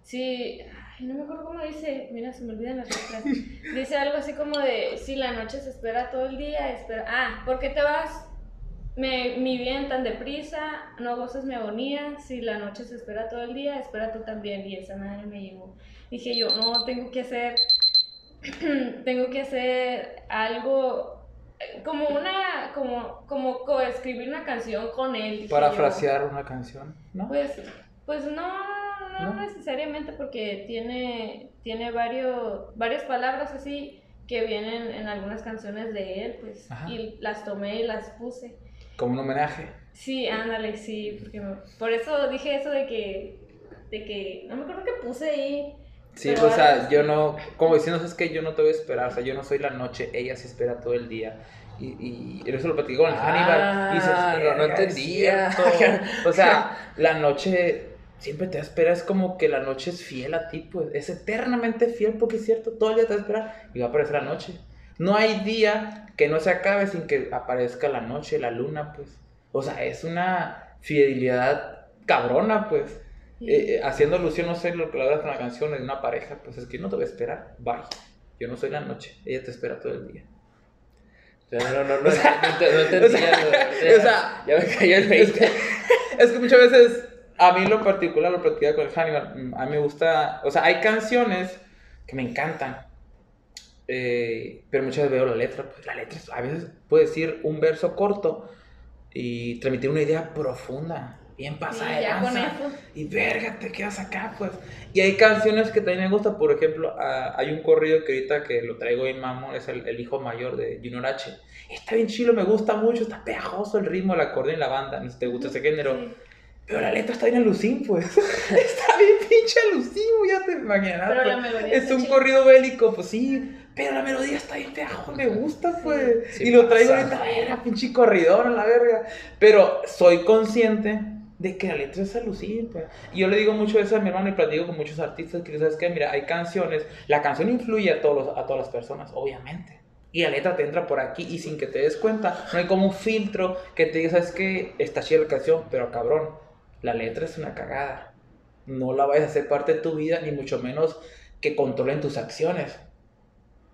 sí, ay, no me acuerdo cómo dice, mira, se me olvidan las letras. Dice algo así como de, si la noche se espera todo el día, espera, ah, ¿por qué te vas? Me, mi bien tan deprisa, no gozas mi agonía, si la noche se espera todo el día, espera tú también. Y esa madre me llegó. Dije yo, no, tengo que hacer, tengo que hacer algo como una, como, como coescribir una canción con él. Parafrasear una canción, ¿no? Pues, pues no, no, ¿No? necesariamente porque tiene, tiene varios, varias palabras así que vienen en algunas canciones de él, pues, Ajá. y las tomé y las puse. Como un homenaje. Sí, ándale, sí, porque por eso dije eso de que, de que, no me acuerdo que puse ahí. Sí, Pero pues, o sea, yo no, como diciendo, es que yo no te voy a esperar, o sea, yo no soy la noche, ella se espera todo el día. Y, y eso lo platicó con el Ah, Hannibal. Y dices, no, no "Verga, es entendía". cierto". O sea, la noche siempre te va a esperar, es como que la noche es fiel a ti, pues, es eternamente fiel porque es cierto, todo el día te va a esperar y va a aparecer la noche. No hay día que no se acabe sin que aparezca la noche, la luna, pues. O sea, es una fidelidad cabrona, pues. Eh, eh, haciendo alusión, no sé, lo que hablas con la canción de una pareja, pues es que yo no te voy a esperar, bye. Yo no soy la noche, ella te espera todo el día. No, no, no, no, no, ent- no entendía. o sea, ya me cayó el Es 20. que, es que muchas veces, a mí en lo particular, lo platicaba con el Hannibal, a mí me gusta, o sea, hay canciones que me encantan, eh, pero muchas veces veo la letra, pues la letra a veces puede decir un verso corto y transmitir una idea profunda, bien pasada de lanza. Y verga, te quedas acá, pues. Y hay canciones que también me gustan, por ejemplo, ah, hay un corrido que ahorita que lo traigo en mamón, es el, el hijo mayor de Junior H. Está bien chilo, me gusta mucho, está pegajoso el ritmo, el acordeón y la banda, no sé si te gusta ese género. Sí. Pero la letra está bien alucín, pues. está bien pinche alucín, ya te imaginarás. Pero la pues. melodía Es un chida. corrido bélico, pues sí. Pero la melodía está bien pegajosa, me gusta, pues. Sí y lo traigo ahorita, verga, pinche corridor a la verga. Pero soy consciente de que la letra es alucin, pues. Y yo le digo mucho eso a mi hermano y platico con muchos artistas que, ¿sabes qué? Mira, hay canciones, la canción influye a, todos los- a todas las personas, obviamente. Y la letra te entra por aquí y sin que te des cuenta, no hay como un filtro que te diga, ¿sabes qué? Está chida la canción, pero cabrón, la letra es una cagada. No la vayas a hacer parte de tu vida, ni mucho menos que controlen tus acciones.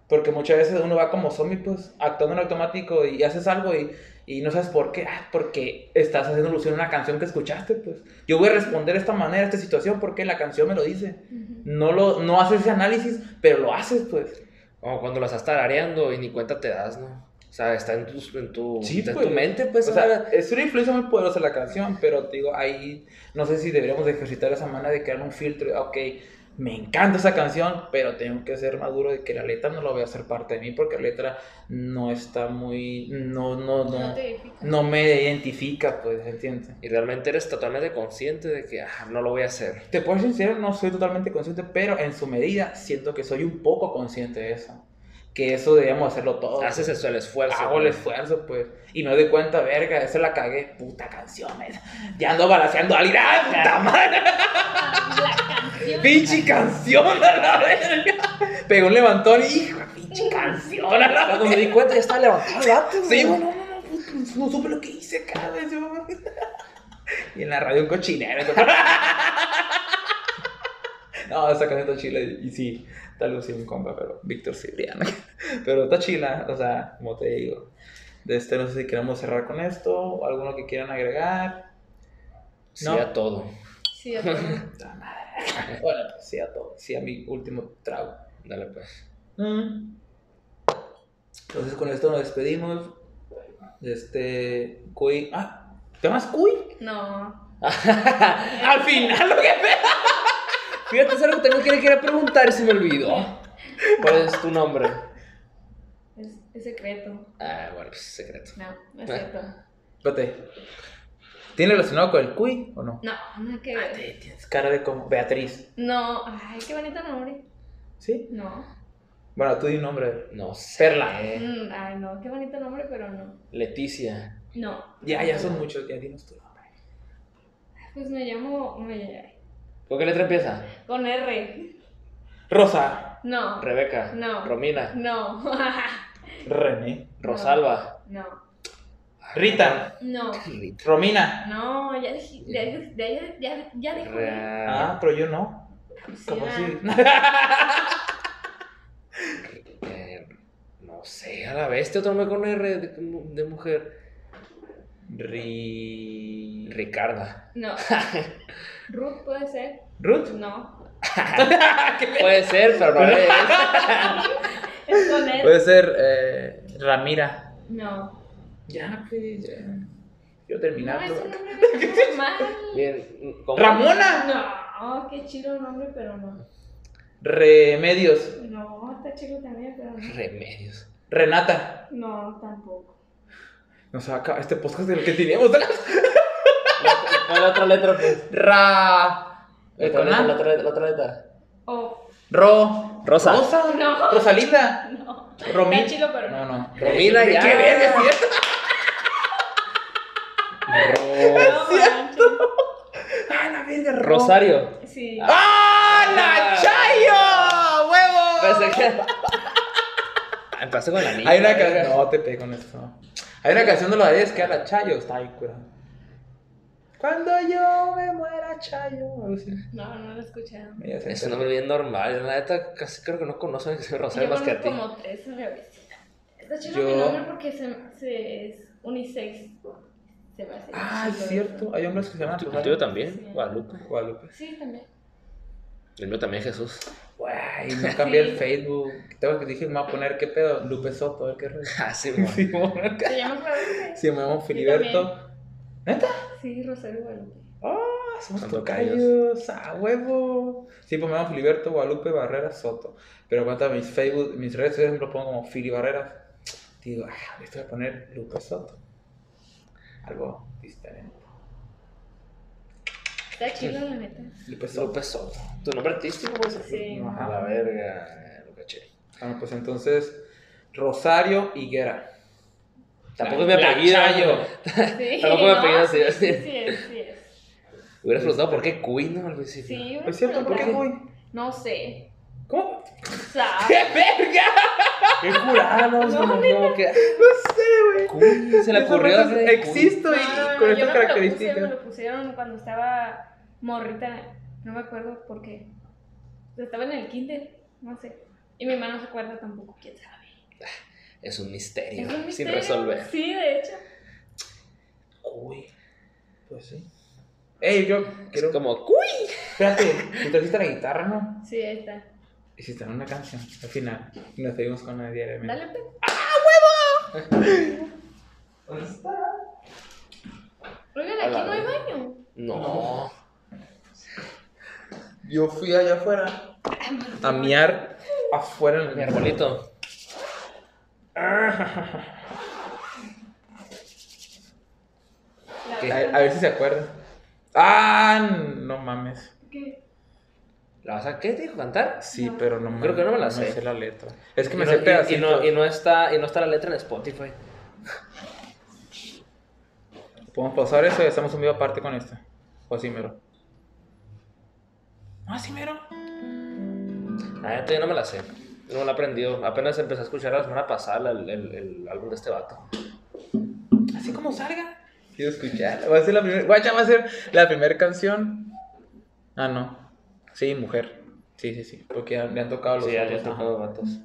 Porque muchas veces uno va como zombie, pues, actuando en automático y haces algo y, y no sabes por qué. Ah, porque estás haciendo alusión a una canción que escuchaste, pues. Yo voy a responder de esta manera a esta situación porque la canción me lo dice. No, lo, no haces ese análisis, pero lo haces, pues. Como cuando la estás tarareando y ni cuenta te das, ¿no? O sea, está en tu, en tu, Sí, está en pues. tu mente, pues. o sea, es una influencia muy poderosa la canción, pero te digo, ahí no sé si deberíamos de ejercitar esa manera de crear un filtro. Ok, me encanta esa canción, pero tengo que ser maduro de que la letra no la voy a hacer parte de mí porque la letra no está muy. No, no, no. No. No me identifica, pues, ¿entiendes? Y realmente eres totalmente consciente de que ah, no lo voy a hacer. Te puedo ser sincero, no soy totalmente consciente, pero en su medida siento que soy un poco consciente de eso. Que eso debíamos hacerlo todos. Haces eso, el esfuerzo. Hago el esfuerzo, pues. Y me doy cuenta, verga, esa la cagué. Puta canción, esa. Ya ando balanceando a alguien. ¡Ah, puta madre! La canción. ¡Pinche canción a la verga! Pegó un levantón y, hijo, pinche canción a la Cuando me di cuenta ya estaba levantado el vato. Sí, no, no, no, pues, no supe lo que hice, cabrón. yo- Y en la radio un cochinero. No, esa canción está chila y sí, tal vez sí un compa, pero Víctor Cibriano. Pero está chila, o sea, como te digo. De este, no sé si queremos cerrar con esto, o alguno que quieran agregar. Sí, No. a todo. Sí, a todo. Bueno, pues sí a todo, sí a mi último trago. Dale, pues. Mm. Entonces con esto nos despedimos. Este. Cuy. Ah, ¿te llamas Cuy? No. Al final, lo que Fíjate, es algo que también quería, quería preguntar y se me olvidó. ¿Cuál es tu nombre? Es, es secreto. Ah, bueno, pues secreto. No, no es cierto. Espérate. ¿Tiene relacionado con el Cuy o no? No, nada que Ah, ver. te- Tienes cara de como Beatriz. No, ay, qué bonito nombre. ¿Sí? No. Bueno, tú di un nombre. No. Perla. Mm, ay, no, qué bonito nombre, pero no. Leticia. No. Ya, ya son muchos, ya dinos tu nombre. Pues me llamo. Me, ¿Con qué letra empieza? con R. Rosa. No. Rebeca. No. Romina. No. René. Rosalba. No. Rita. No. Rita. Romina. No, ya dije. Ya, ya, ya, ya dijo. Ra- Ah, pero yo no. Sí, ¿Cómo ah. así? eh, no sé, a la bestia, otro nombre con R de, de mujer. Ri... Ricarda. No. Ruth puede ser. Ruth. No. Puede ser, pero no es. Es con él. Puede ser eh, Ramira. No. Ya, pues. Bien. ¿cómo? Ramona. No, qué chido el nombre, pero no. Remedios. No, está chido también, pero no. Remedios. Renata. No, tampoco. Nos va a acabar este podcast del que teníamos. ¿Cuál la otra letra, pues? Ra. La otra con letra, la otra, la otra letra. Oh, Ro. Rosa. Rosa. No. Rosalinda. no. Romina. Está chido, pero No, no. no. Romina, ¿Qué ya. verga, es cierto? Ro- No, Ah, la verga, Ro. Rosario. Sí. ¡Ah, la Chayo! ¡Huevo! Pensé que. Ah, Empecé con la niña. Hay una canción. No, te pego con esto. Hay una canción de los de que era Chayo. Está ahí, cuidado. Cuando yo me muera, Chayo. No, no lo se Es un nombre bien normal. La neta, casi creo que no conocen a Rosario Yo más que a conozco ti. como tres veces. Está chido Yo- mi nombre porque se, se, es unisex. Se me hace Ah, es cierto. Hay hombres que se llaman ¿Tu Rosario. tuyo también? Sí. Guadalupe. Guadalupe. Sí, también. El mío también, Jesús. Güey, no cambié el Facebook. Tengo que dije, me voy a poner, ¿qué pedo? Lupe Soto, a ver qué rollo. Ah, sí, mo. Sí, mo- ¿Te llamas Guadalupe? sí, me llamo Filiberto. ¿Neta? Sí, Rosario Guadalupe. Ah, somos tocayos, a huevo. Sí, pues me llamo Filiberto Guadalupe Barreras Soto. Pero cuando mis Facebook, mis redes sociales lo pongo como Fili Barreras. Digo, ah, esto voy a poner Lupe Soto. Algo diferente. Está chido, la neta. Lupe Soto. Lupe Soto. ¿Tu nombre artístico, güey? Sí. Ajá. A la verga. Lo caché. Bueno, pues entonces, Rosario Higuera. Tampoco La- es mi la apellido. Sí, Tampoco me apellido así, sí. Sí, sí es, sí es. Hubieras preguntado por qué Cuy, ¿no? Al principio. Sí, ¿Es cierto? ¿Por qué voy? No sé. ¿Cómo? ¡Qué verga! ¡Qué jurado! No. No sé, güey. Se le ocurrió. Existo y, con yo estas me características. me lo pusieron cuando estaba morrita. No me acuerdo por qué. Estaba en el kinder, no sé. Y mi mamá no se acuerda tampoco, quién sabe. Es un misterio, Es un sin resolver. Sí, de hecho. Uy, pues sí. Ey, yo quiero... Es como, ¡cuy! Espérate, tú trajiste la guitarra, ¿no? Sí, ahí está. Hiciste una canción al final. Y nos seguimos con la diariamente. Dale, pues. ¿Dónde está? Oigan, A aquí no hay baño. No. Yo fui allá afuera a miar afuera en Mi el arbolito. La ¿Qué? A, a ver si se acuerdan. Ah, no mames. ¿Qué? ¿La vas a qué te dijo cantar? Sí, No. pero no me, Creo que no me la sé. la letra. Es que Y me no- sé y- no, y no está, y no está la letra en Spotify. ¿Podemos pausar eso y hacemos un video aparte con esto? O así mero. Ah, sí mero. Ah, ya todavía no me la sé. No la he aprendido. Apenas empecé a escuchar la semana pasada el, el, el álbum de este vato. Así como salga. Quiero escuchar. Va a ser la primera. Guacha, va a ser la primera canción. Ah, no. Sí, mujer. Sí, sí, sí. Porque ya le han tocado los Sí, ya, otros, ajá. tocado vatos.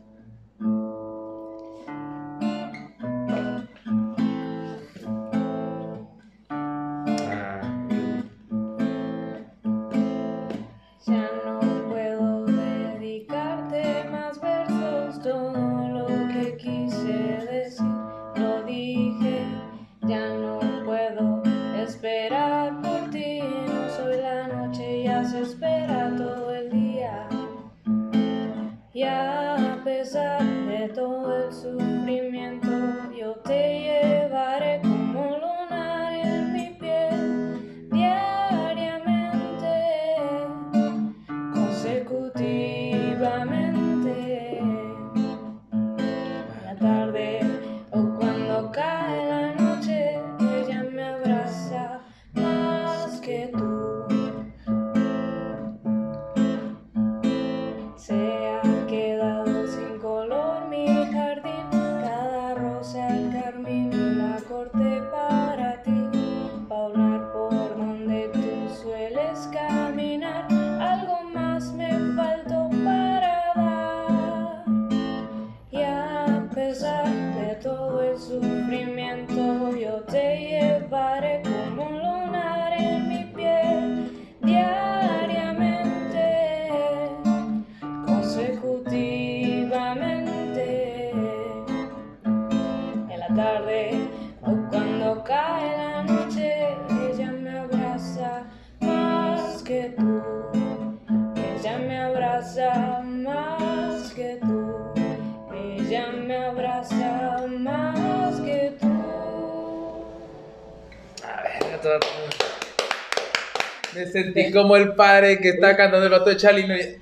Me sentí como el padre que está cantando el vato de Chalino. y-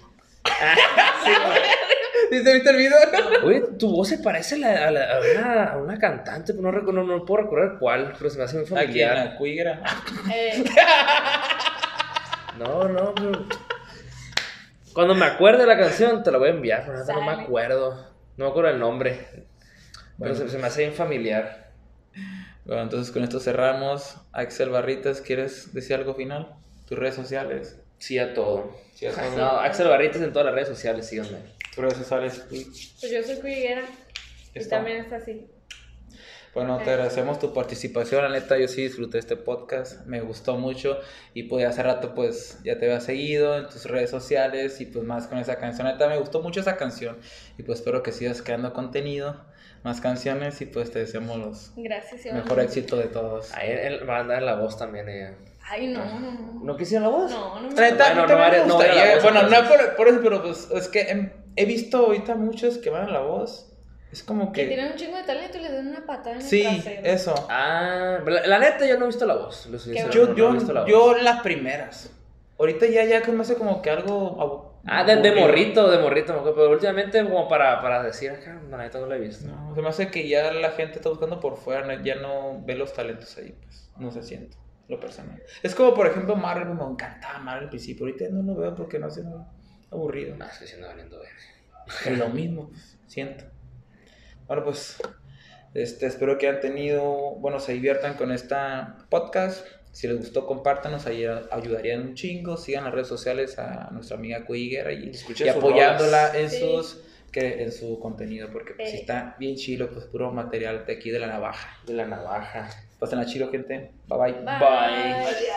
¿Sí se viste el video? Oye, tu voz se parece a, la- a la- a una, a una cantante, pero no, no, no puedo recordar cuál, pero se me hace muy Aquí familiar. la cuigra. Eh, No, no, pero... Cuando me acuerde de la canción, te la voy a enviar, pero no me acuerdo. No me acuerdo el nombre. Bueno. Pero se, se me hace bien familiar. Bueno, entonces con esto cerramos. Axel Barritas, ¿quieres decir algo final? ¿Tus redes sociales? Sí a todo. Sí, a todo. No, Axel Barritas en todas las redes sociales, síganme. ¿Tus redes sociales? pues yo soy cuiguera y Está. también es así Bueno, te agradecemos tu participación, la neta, yo sí disfruté este podcast, me gustó mucho y pues hace rato pues ya te había seguido en tus redes sociales y pues más con esa canción, la neta me gustó mucho esa canción y pues espero que sigas creando contenido, más canciones y pues te deseamos los gracias mejor éxito de todos. Ahí él va a andar la voz también ella. Ay no no no ¿No quisieron la voz? no no me La neta, Bueno, no me no bueno, no por, por eso, pero pues es que he, he visto ahorita muchos que van a la voz, es como que que... tienen un chingo de talento y les dan una patada en el Sí, eso. Ah, la, la neta yo no he visto la voz. Yo, no, yo, no he visto la voz. yo las primeras. Ahorita ya, ya que me hace como que algo. Ah, de, morrito, de morrito, pero últimamente como para, para decir acá, no, la neta no la he visto. No, se me hace que ya la gente está buscando por fuera, ya no ve los talentos ahí, pues. No se siente, lo personal. Es como, por ejemplo, Marvel, me encantaba Marvel al principio. Ahorita no lo veo porque no hace nada aburrido. Más que siendo valiendo ver. Es lo mismo, pues, siento. Bueno, pues. Este, espero que hayan tenido, bueno, se diviertan con esta podcast. Si les gustó, compártanos, ahí ayudarían un chingo. Sigan las redes sociales a nuestra amiga Cuiguera y, y apoyándola en Sí. sus que en su contenido, porque pues sí está bien chilo, pues puro material de aquí de la navaja. De la navaja. Pásenla chilo, gente. Bye bye. Bye. Bye.